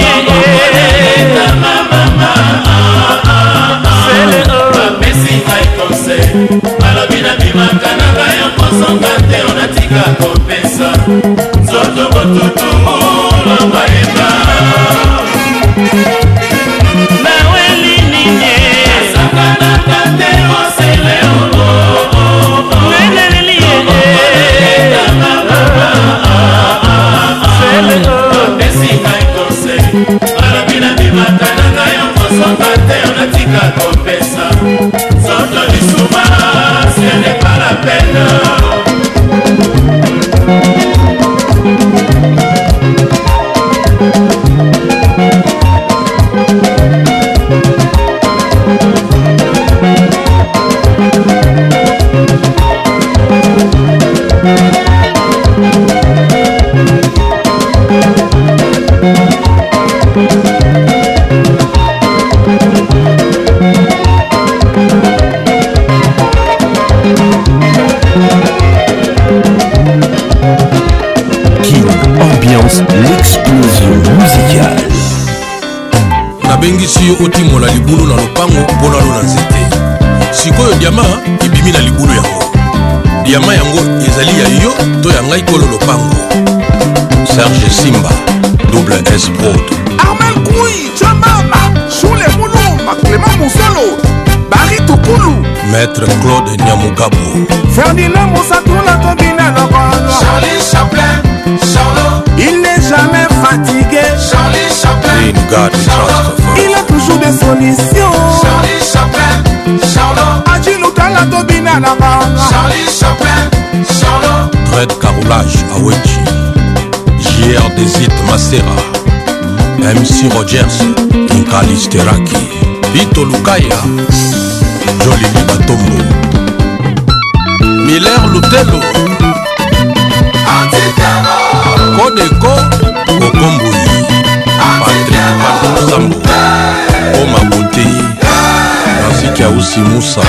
sele bapesi ngai konse balobi na bimaka na ngai okosonga natika kopesa nzoto kotutumula bayeba naweli nini asakanaka te mosele opesingai kose alobi na mimata na ngai okosomba te onatika kopesa soto lisuma sendepala pena ngai kolo lopango serge simba double s brod armel kui jamama shule mulumba clément musolo bari tukulu maître claude nyamugabo ferdinand mosatula tobina lokolo charlie chaplin charlot il n'est jamais fatigué charlie chaplin in god trust il a toujours des solutions charlie chaplin charlot ajilutala tobina lokolo charlie chaplin Fred Caroulage Awenji JR Desit Masera MC Rogers Inkalis Teraki Vito Lukaya Jolini Batombo Miller Lutelo Kodeko Kokombui Patrick Pakosambo Oma Bouti Francis Kaousi Moussa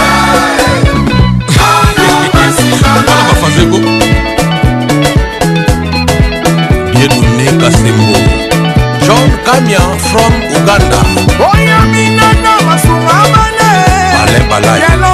Voilà ma fazebo benga sembo john kamia from uganda oyo minana masunga mane bale balai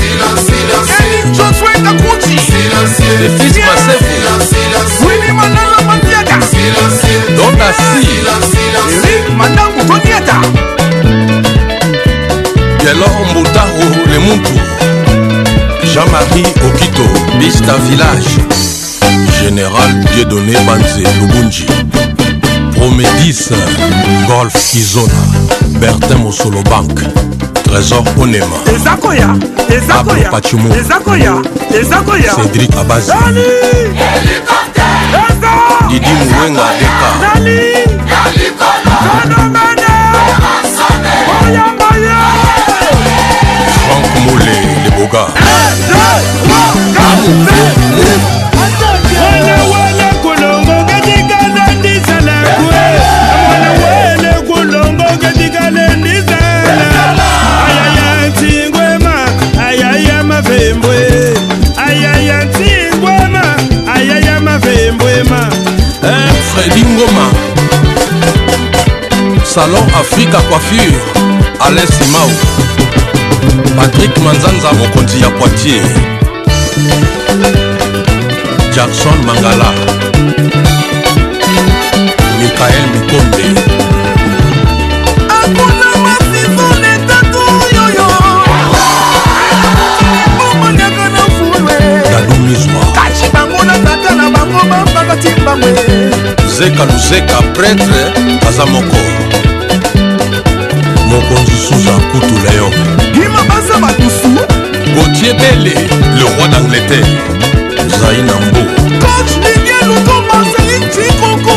Mati Le fils Masefu Willy Manana Matiaka Dona Si Eric Mandangu Koniata Yelor Mbotaro Lemuntu Jean-Marie Okito Bista Village Général Dieudonné Banze Lubunji Promédis Golf Kizona Bertin Mosolo Bank trésor onema eza koya eza koya pachumo eza koya eza koya cédric abazi didi muwenga deka frank mole leboga 1 2 3 4 5 salon africa coiffure alain simao patrik manzanza mokonzi ya poitier jackson mangala mikael mikombe dadumizwa kaci bango na babati mbangwe zeka luzeka pretre aza moko mokonzi suza kutu leon gima baza batusu gotier bele le roi d'angleterre zai na mbu coach nige luto marcelin cikoko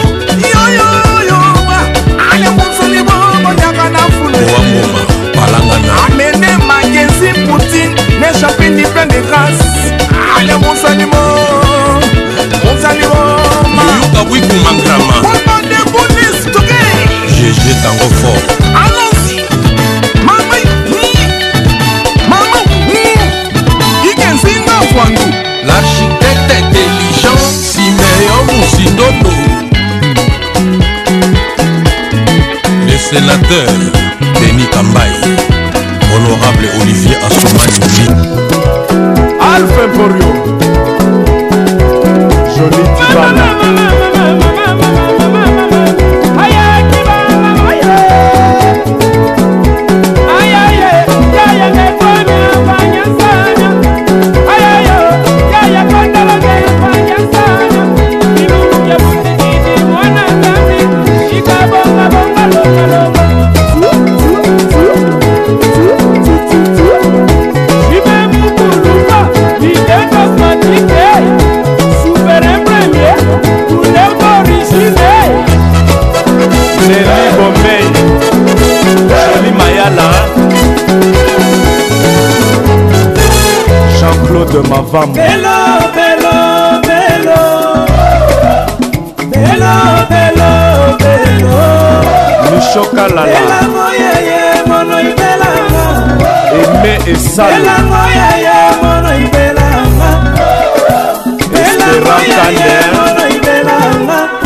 yoyoyoyoa ale mosoli bobonyaka na fulowamboma palangana amene magesi poutine ne japin di plein de grâce ale mosali mo ozali oyuka bwikumangrama omadebolistore gg tango fort alonsi mama hmm. mama hmm. ikenzinga fwandu l'architecte intelligent simeyo musindondo le sénateur denis kambai honorable olivier asomani alfe porio Come on. Claude Mavam Bello, bello, bello Bello, bello, bello Michoka Lala Bella moyeye mono ibelanga Aimé et Sal Bella moyeye mono ibelanga Bella moyeye mono ibelanga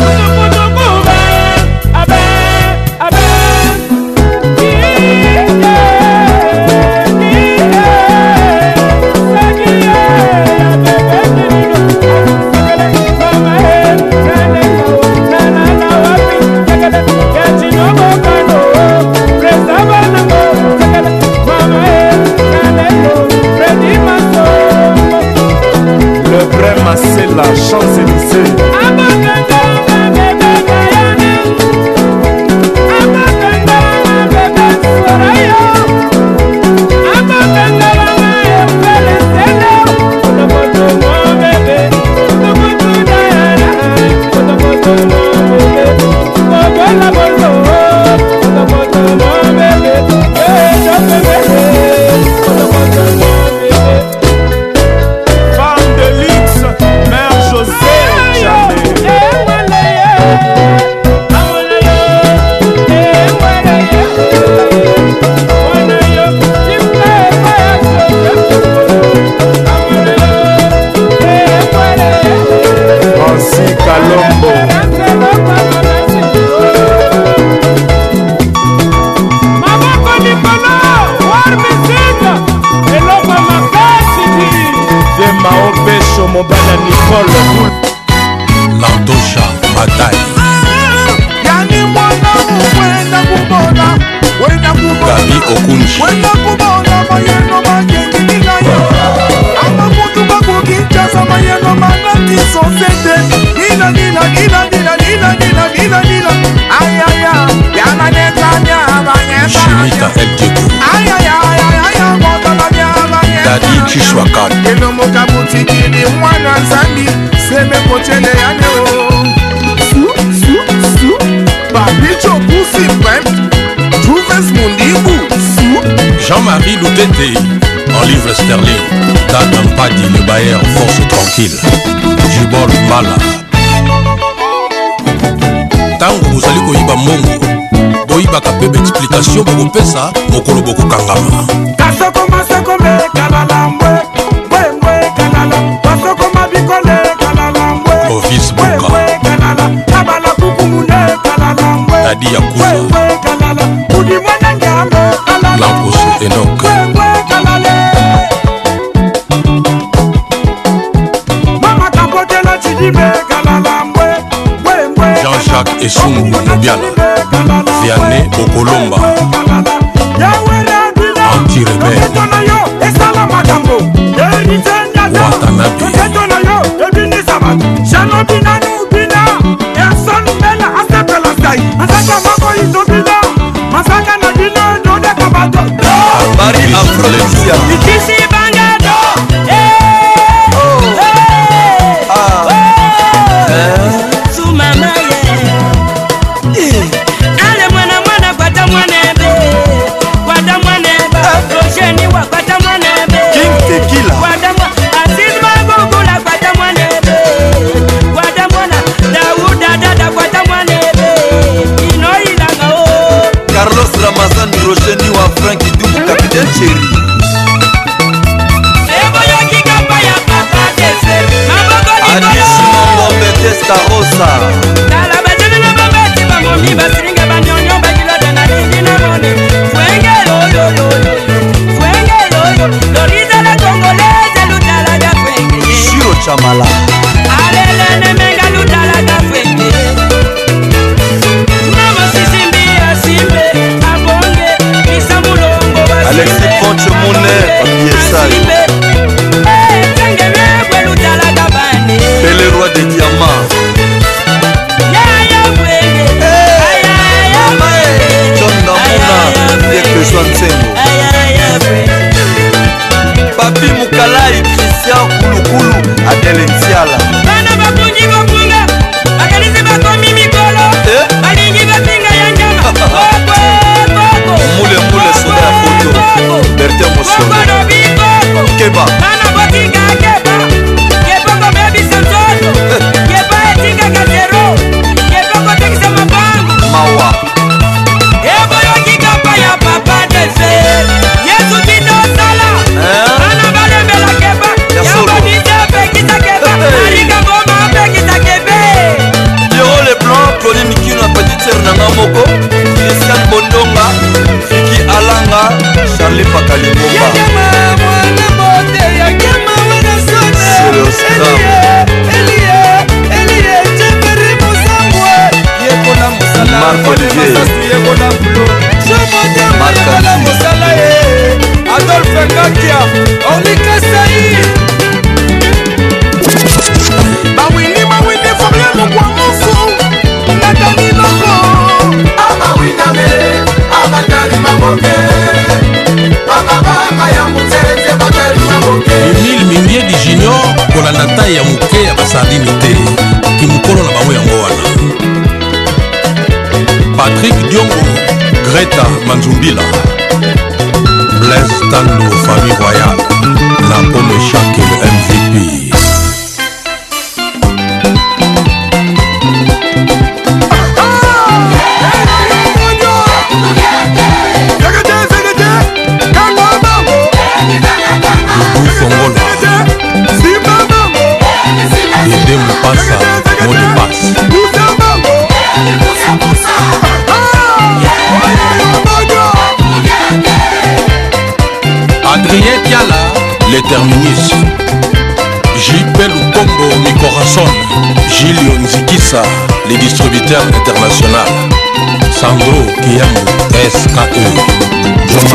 masela champs élysées Zaire, force tranquille jubol mbala ntango bozali koyiba mbongo boyibaka mpe baexplikatio bokopesa mokolo bokokangama esumu mobiala viane okolomba nzumbila blaise tando famille royale la pomme chaque les distributeurs internationaux. Sandro Kiyambo, e. SKE.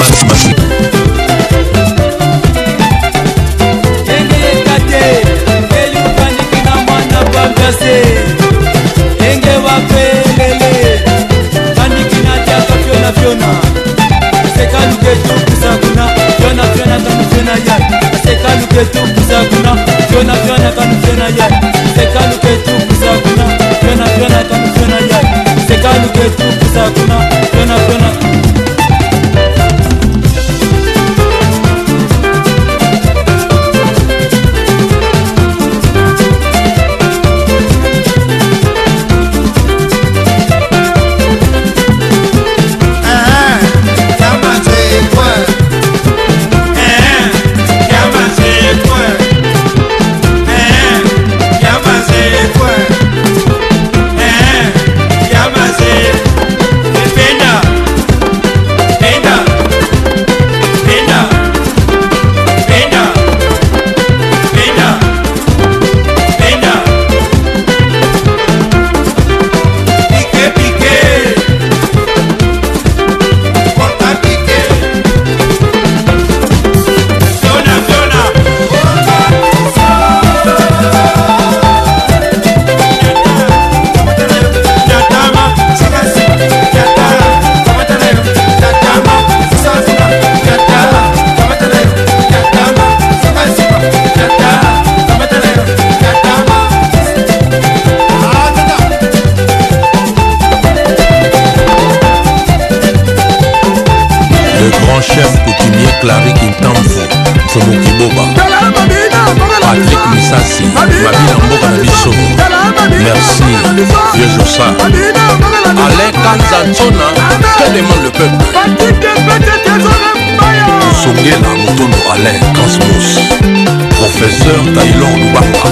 pasteur taylor lubamba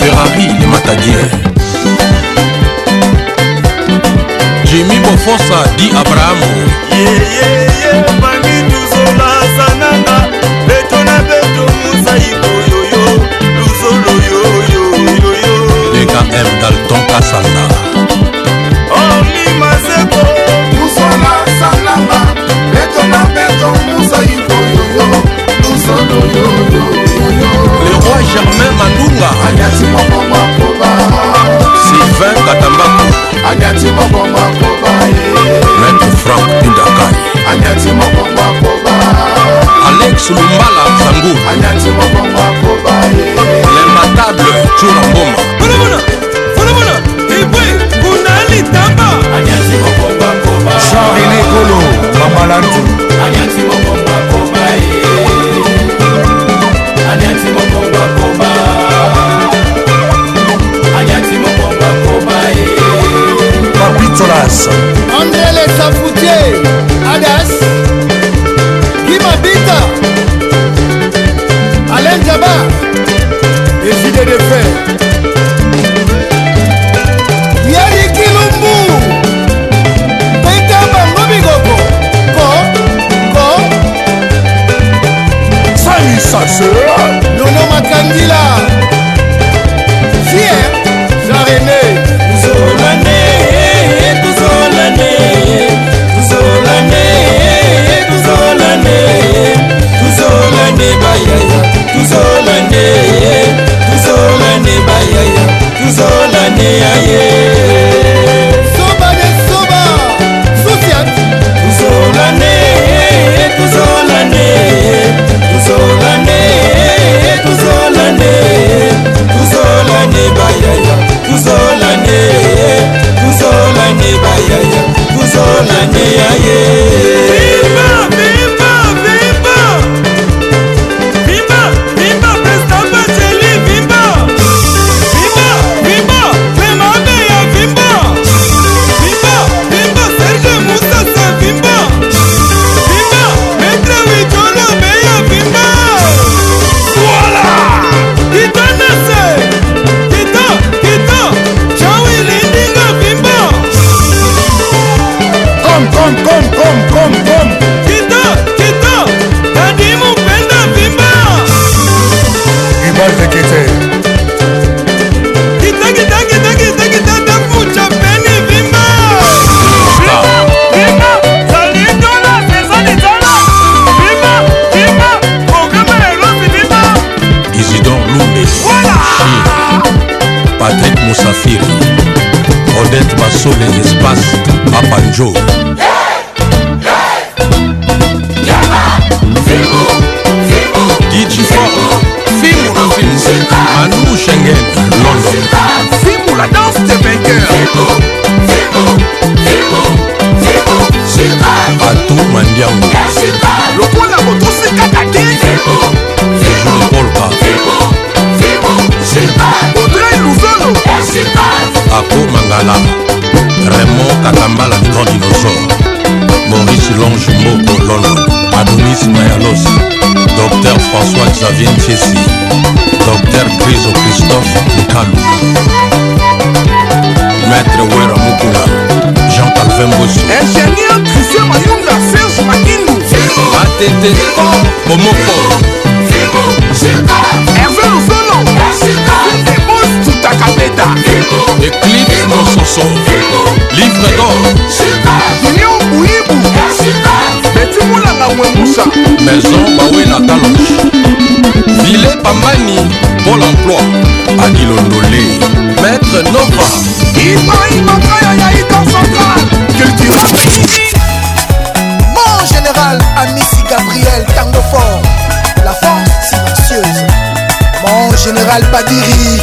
ferrari le matadien jemi bofosa di abrahamu yeah, yeah. gente esse Dr. Criso Christophe Mutalo Maître Wera Mukula Jean Calvin Bosso Engenheiro Cristian Mayunga Sérgio Maquino ATT Bomoko Hervé Ozolo Demos Tutakabeda Eclipse Mososo Livre d'or União Uibo Petit nanga umwe musa maison bawe na talonge vile pamani pôle emploi akilondole maître nova imaimakayo ya idor central cultural mon général amisi gabriel tango fort la force silencieuse mon général badiri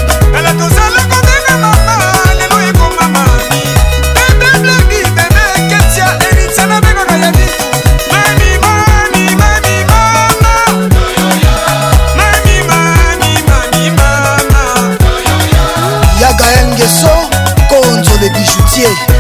yeah.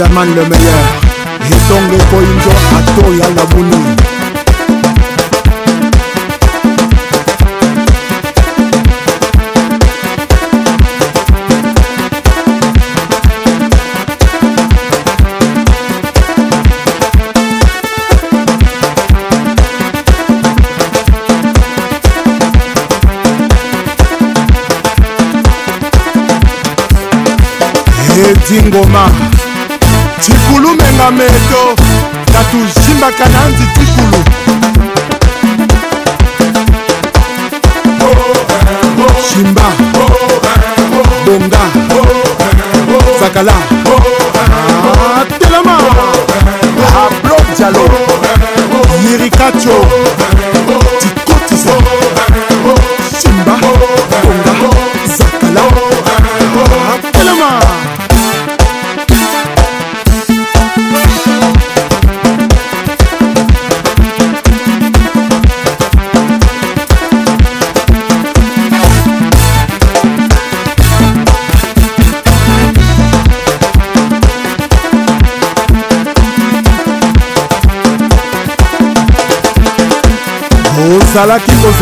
Peterman le meilleur. Jetongo Koingo Atoya Labuni.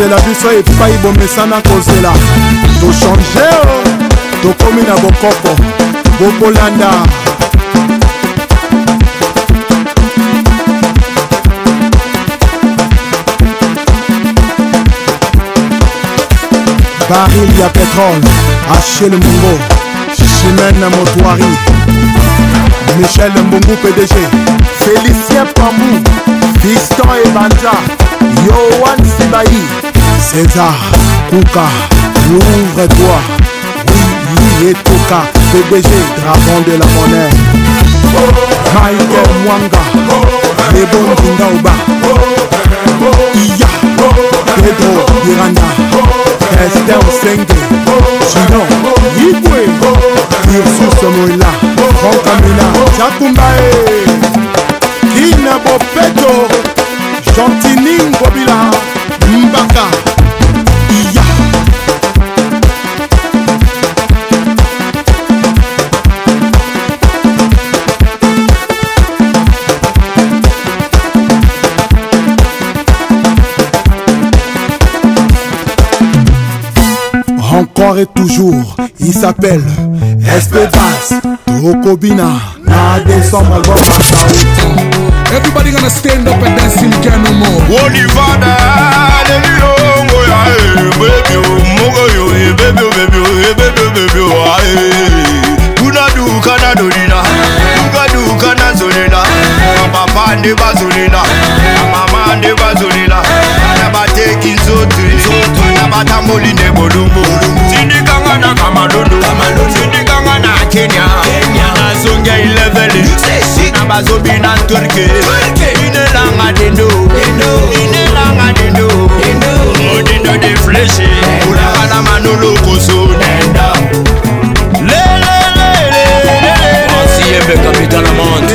kosepela biso epai bomesana kozela tochange o oh. tokómi na bokoko bokolanda baril ya pétrole achel mongo chimene motoari michel mbongu pdg félicien pamou fiston ebanja yoan sibai César, Kouka, ouvre-toi. Oui, oui, et Kouka, PDG, dragon de la monnaie. Michael Mwanga, les bons Kindaouba. Iya, Pedro Iranda, Esther Senge, Gino, Yibwe, Ursus Moïla, Franck Amina, Chakumbae, Kina Bofeto, Chantining. encore et toujours, il s'appelle Espevas Tokobina Na décembre album Everybody gonna stand up and dance in Kano more Olivada Lelilo Ngoya e, Baby Mogo yo e, Baby baby e, Baby baby Kuna du kana dorina Kuna du kana zorina Papa pande bazo Marqué Une langue à dindo Une langue à dindo Oh dindo des flèches Oula la manolo koso Nenda Lele lele Ancien eh capitaine amant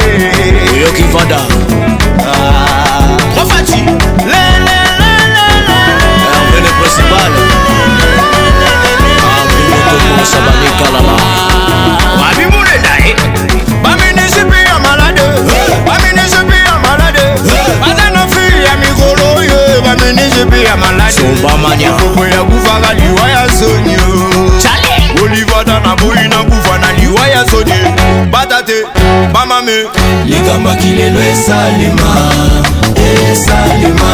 likambo akilelo esalema likambo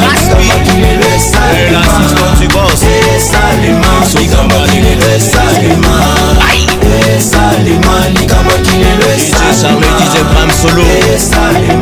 akilelo esalema likambo akilelo esalema eh,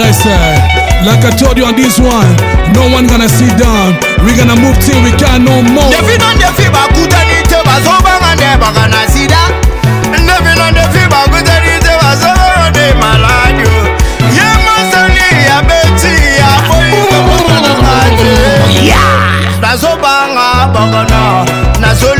Alvarez. Like I told you on this one, no one gonna sit down. We gonna move till we can no more. Never on the fever, good and it was over and never gonna see that. Never on the fever, good and it was over and they malad you. Yeah, Masani, I bet you, I boy, you. Yeah! Nazobanga, Bagana, Nazol.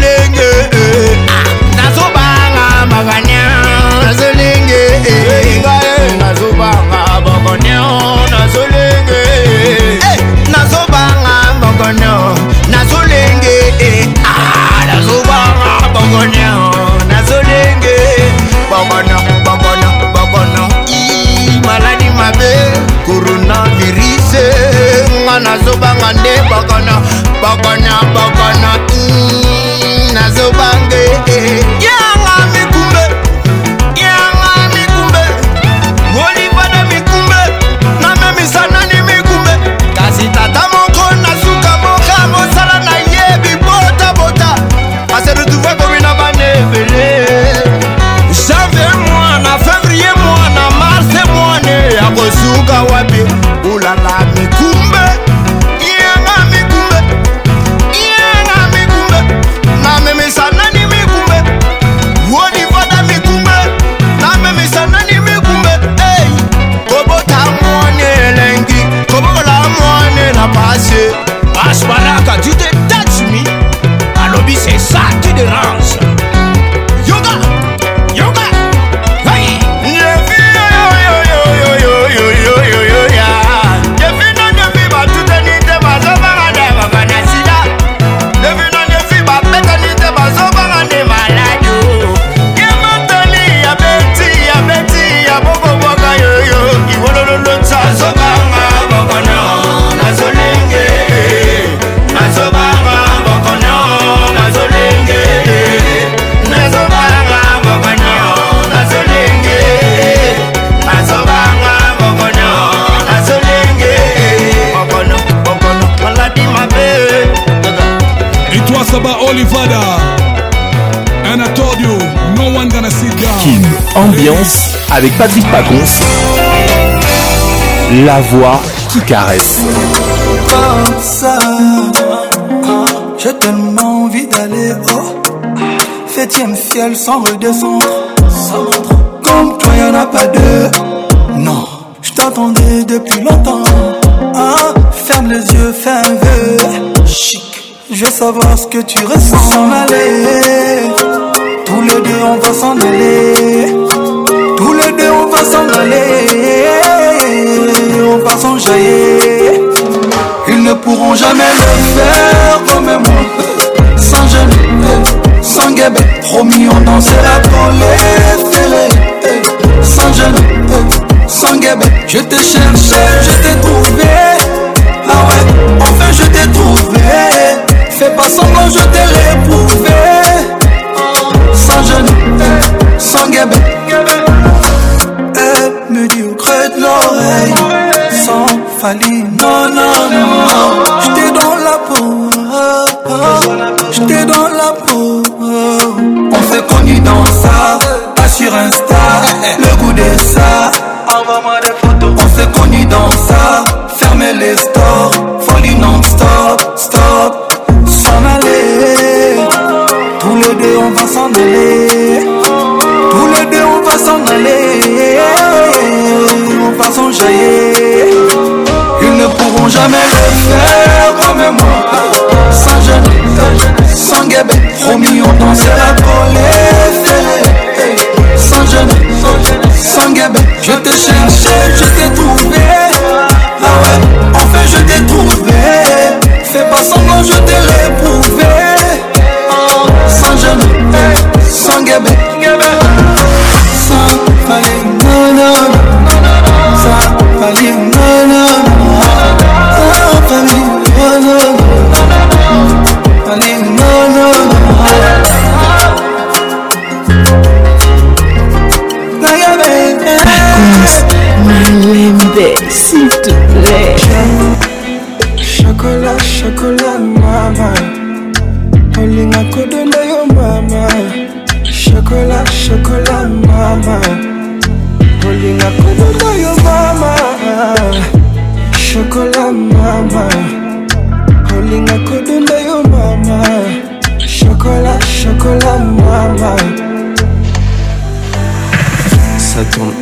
avec Patrick Pagons, La voix qui caresse. Comme ça, j'ai tellement envie d'aller haut. Septième ciel sans redescendre. Comme toi, en a pas deux. Non, je t'attendais depuis longtemps. Ah, ferme les yeux, fais un vœu. Chic, je veux savoir ce que tu ressens. S'en aller, tous les deux on va s'en aller va s'en aller, on va s'enjailler. Ils ne pourront jamais le faire comme moi, sans jamais, sans guébé. Promis, on dansera pour les ferrer sans jamais, sans guébé. Je t'ai cherché, je t'ai trouvé. Ah ouais, enfin je t'ai trouvé. Fais pas semblant, je t'ai réprouvé. Sans jeûne, sans guébé. No, no. jamais le faire comme moi Sans gêne, sans guébé Promis on dansait la colère Sans gêne, sans guébé Je t'ai cherché, je t'ai trouvé Ah ouais, enfin je t'ai trouvé Fais pas semblant, je t'ai réprouvé ah, Sans gêne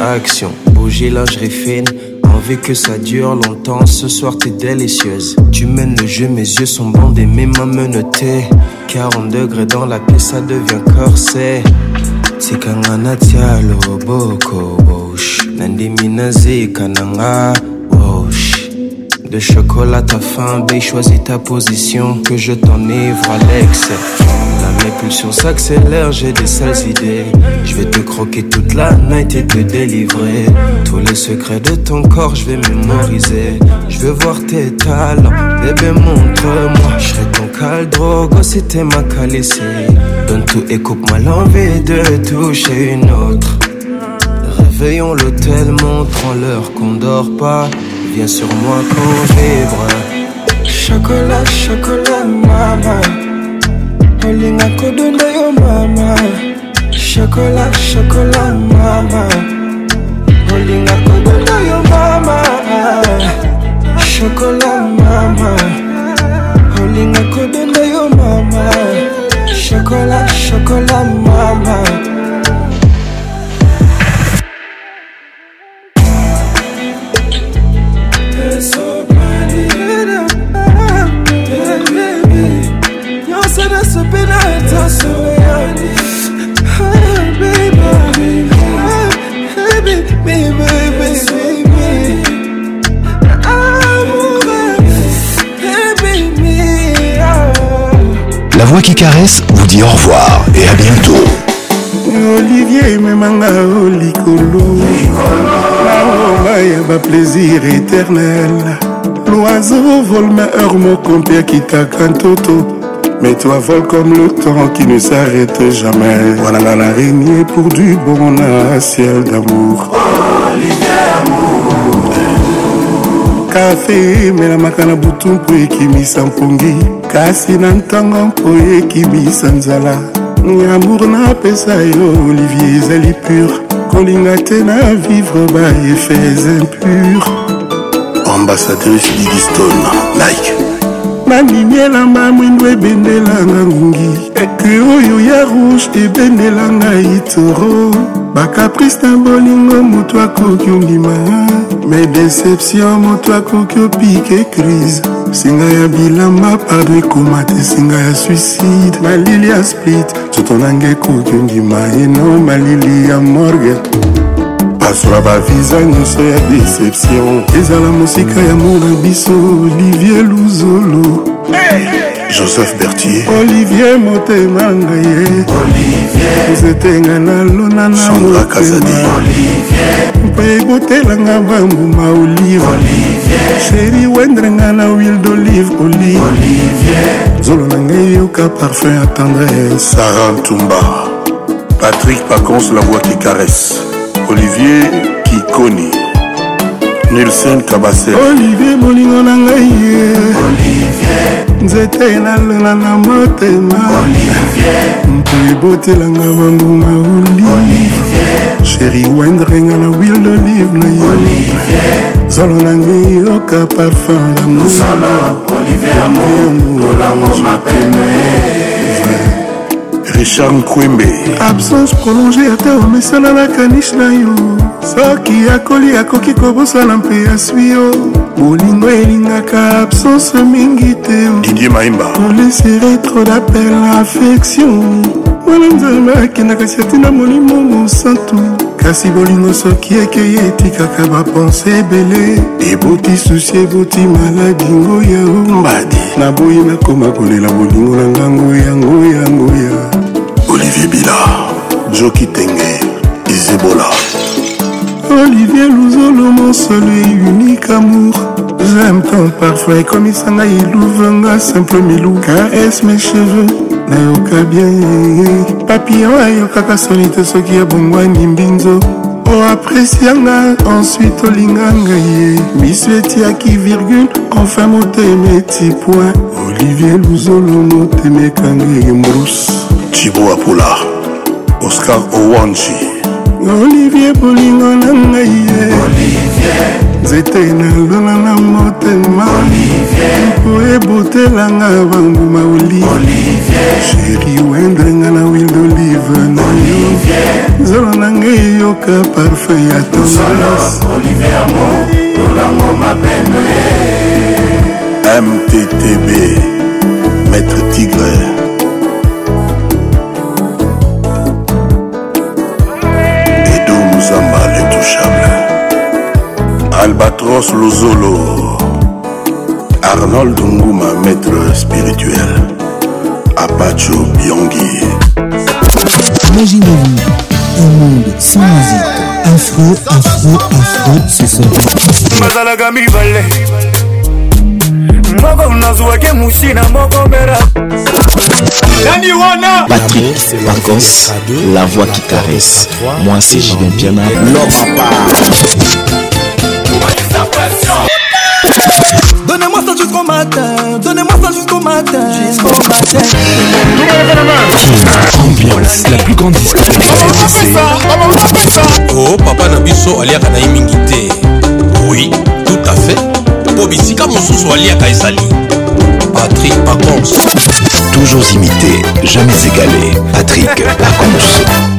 action. Bouger lingerie fine, envie que ça dure longtemps. Ce soir t'es délicieuse. Tu mènes le jeu, mes yeux sont bandés, mes mains menottées. 40 degrés dans la pièce, ça devient corset. C'est tialo boko boche, Nandimina kananga gauche De chocolat à faim, bé, choisis ta position. Que je t'enivre à mes pulsions s'accélèrent, j'ai des sales idées. Je vais te croquer toute la night et te délivrer. Tous les secrets de ton corps, je vais mémoriser. Je veux voir tes talents, bébé, montre-moi. Je serai ton caldrogo c'était t'es ma calicée. Donne tout et coupe-moi l'envie de toucher une autre. Réveillons l'hôtel, montrons l'heure qu'on dort pas. Viens sur moi qu'on vibre. Chocolat, chocolat, maman. kolinga kodonda yo mama shokola shokola mama kolinga kodonda yo mama shokola mama kolinga kodonda yo mama shokola shokola mama La voix qui caresse vous dit au revoir et à bientôt. Olivier plaisir éternel. L'oiseau qui t'a mais toi vole comme le temps qui ne s'arrête jamais. Voilà la l'araignée pour du bon, on a un ciel d'amour. kafe emelaka na butu mpo ekimisa mpongi kasi na ntango mpo ekimisa nzala amour napesa yo olivier ezali pur kolinga te na vivre Ambassadeur, impur ambassadrice Stone, like nandini elamba mwindu ebendelanga ngungi eke oyo ya rouge ebendelanga itoro bakaprice na bolingo moto akoki ondima me deception moto akoki opike crise singa ya bilamba pardo ekoma te singa ya suicide malili ya split nzoto nanga ekoki ondima eno malili ya morgan asola baviza nyonso ya deception ezala mosika ya mona biso olivier luzolo joseph bertier olivier motema ngai nzetenga nalona na motema mpe ebotelanga bambuma olive sheri wendrenga na wil d'olive olive zolo na ngai yoka parfum ya tendresse sara ntumba patrick pacons la voix qui caresse olivier kikoni nilsen kabase olivier molingo na ngai ye nzete nalala na motema mpo ebotelanga bangunga oli sheri wendrenga na wil d'olive na yo zolo na ngai yoka parfum ya moyango richard nkwembe absence prolonge ata omesana na kanish na yo soki akoli akoki kobosana mpe aswi yo bolingo elingaka absence mingi te didie maimba olesere tro d'appel affection wana nzambe akendaka si atina molimo mosantu kasi bolingo soki ekeye etikaka bapense ebele eboti susi eboti maladi ngoya ombadi naboyi nakoma kolela bolingo na ngango yango yangoya olivier bila joki tenge izebola olivier luzolo mosole unique amour j'aime ton parfum ekomisa ngai iluvenga simple milou ks mes cheveux nayoka bien papillon ayokaka soni te soki abongwani mbinzo oapresianga oh, ensuite olinga ngai miso etiaki virgule enfin motema eti point olivier luzolo motema ekanga embruse tibo apula oscar owanji olivier bolingo na ngai ye nzete nalona na motema mpo ebotelanga banguma oli sheri wendrenga na wil d'olive na yo nzolo na ngai eyoka parfum ya tomas mttb maître tigre albatros lozolo arnold nguma maître spirituel apacho biongi imaginez-vous un monde sans musique afro afro afro ce soir bazalaka mibale moko nazwaki musi na moko mera nani wana patrik vacances la voix qui caresse moi c'est jibin piana lopapa jusqu'au matin. Ambiance, la plus grande discothèque RMC. Oh, papa Nabiso, aliaka na imingi te. Oui, tout à fait. po bisika mosusu aliaka ezali patrik pacons toujours imité jamais égalé patrik pacons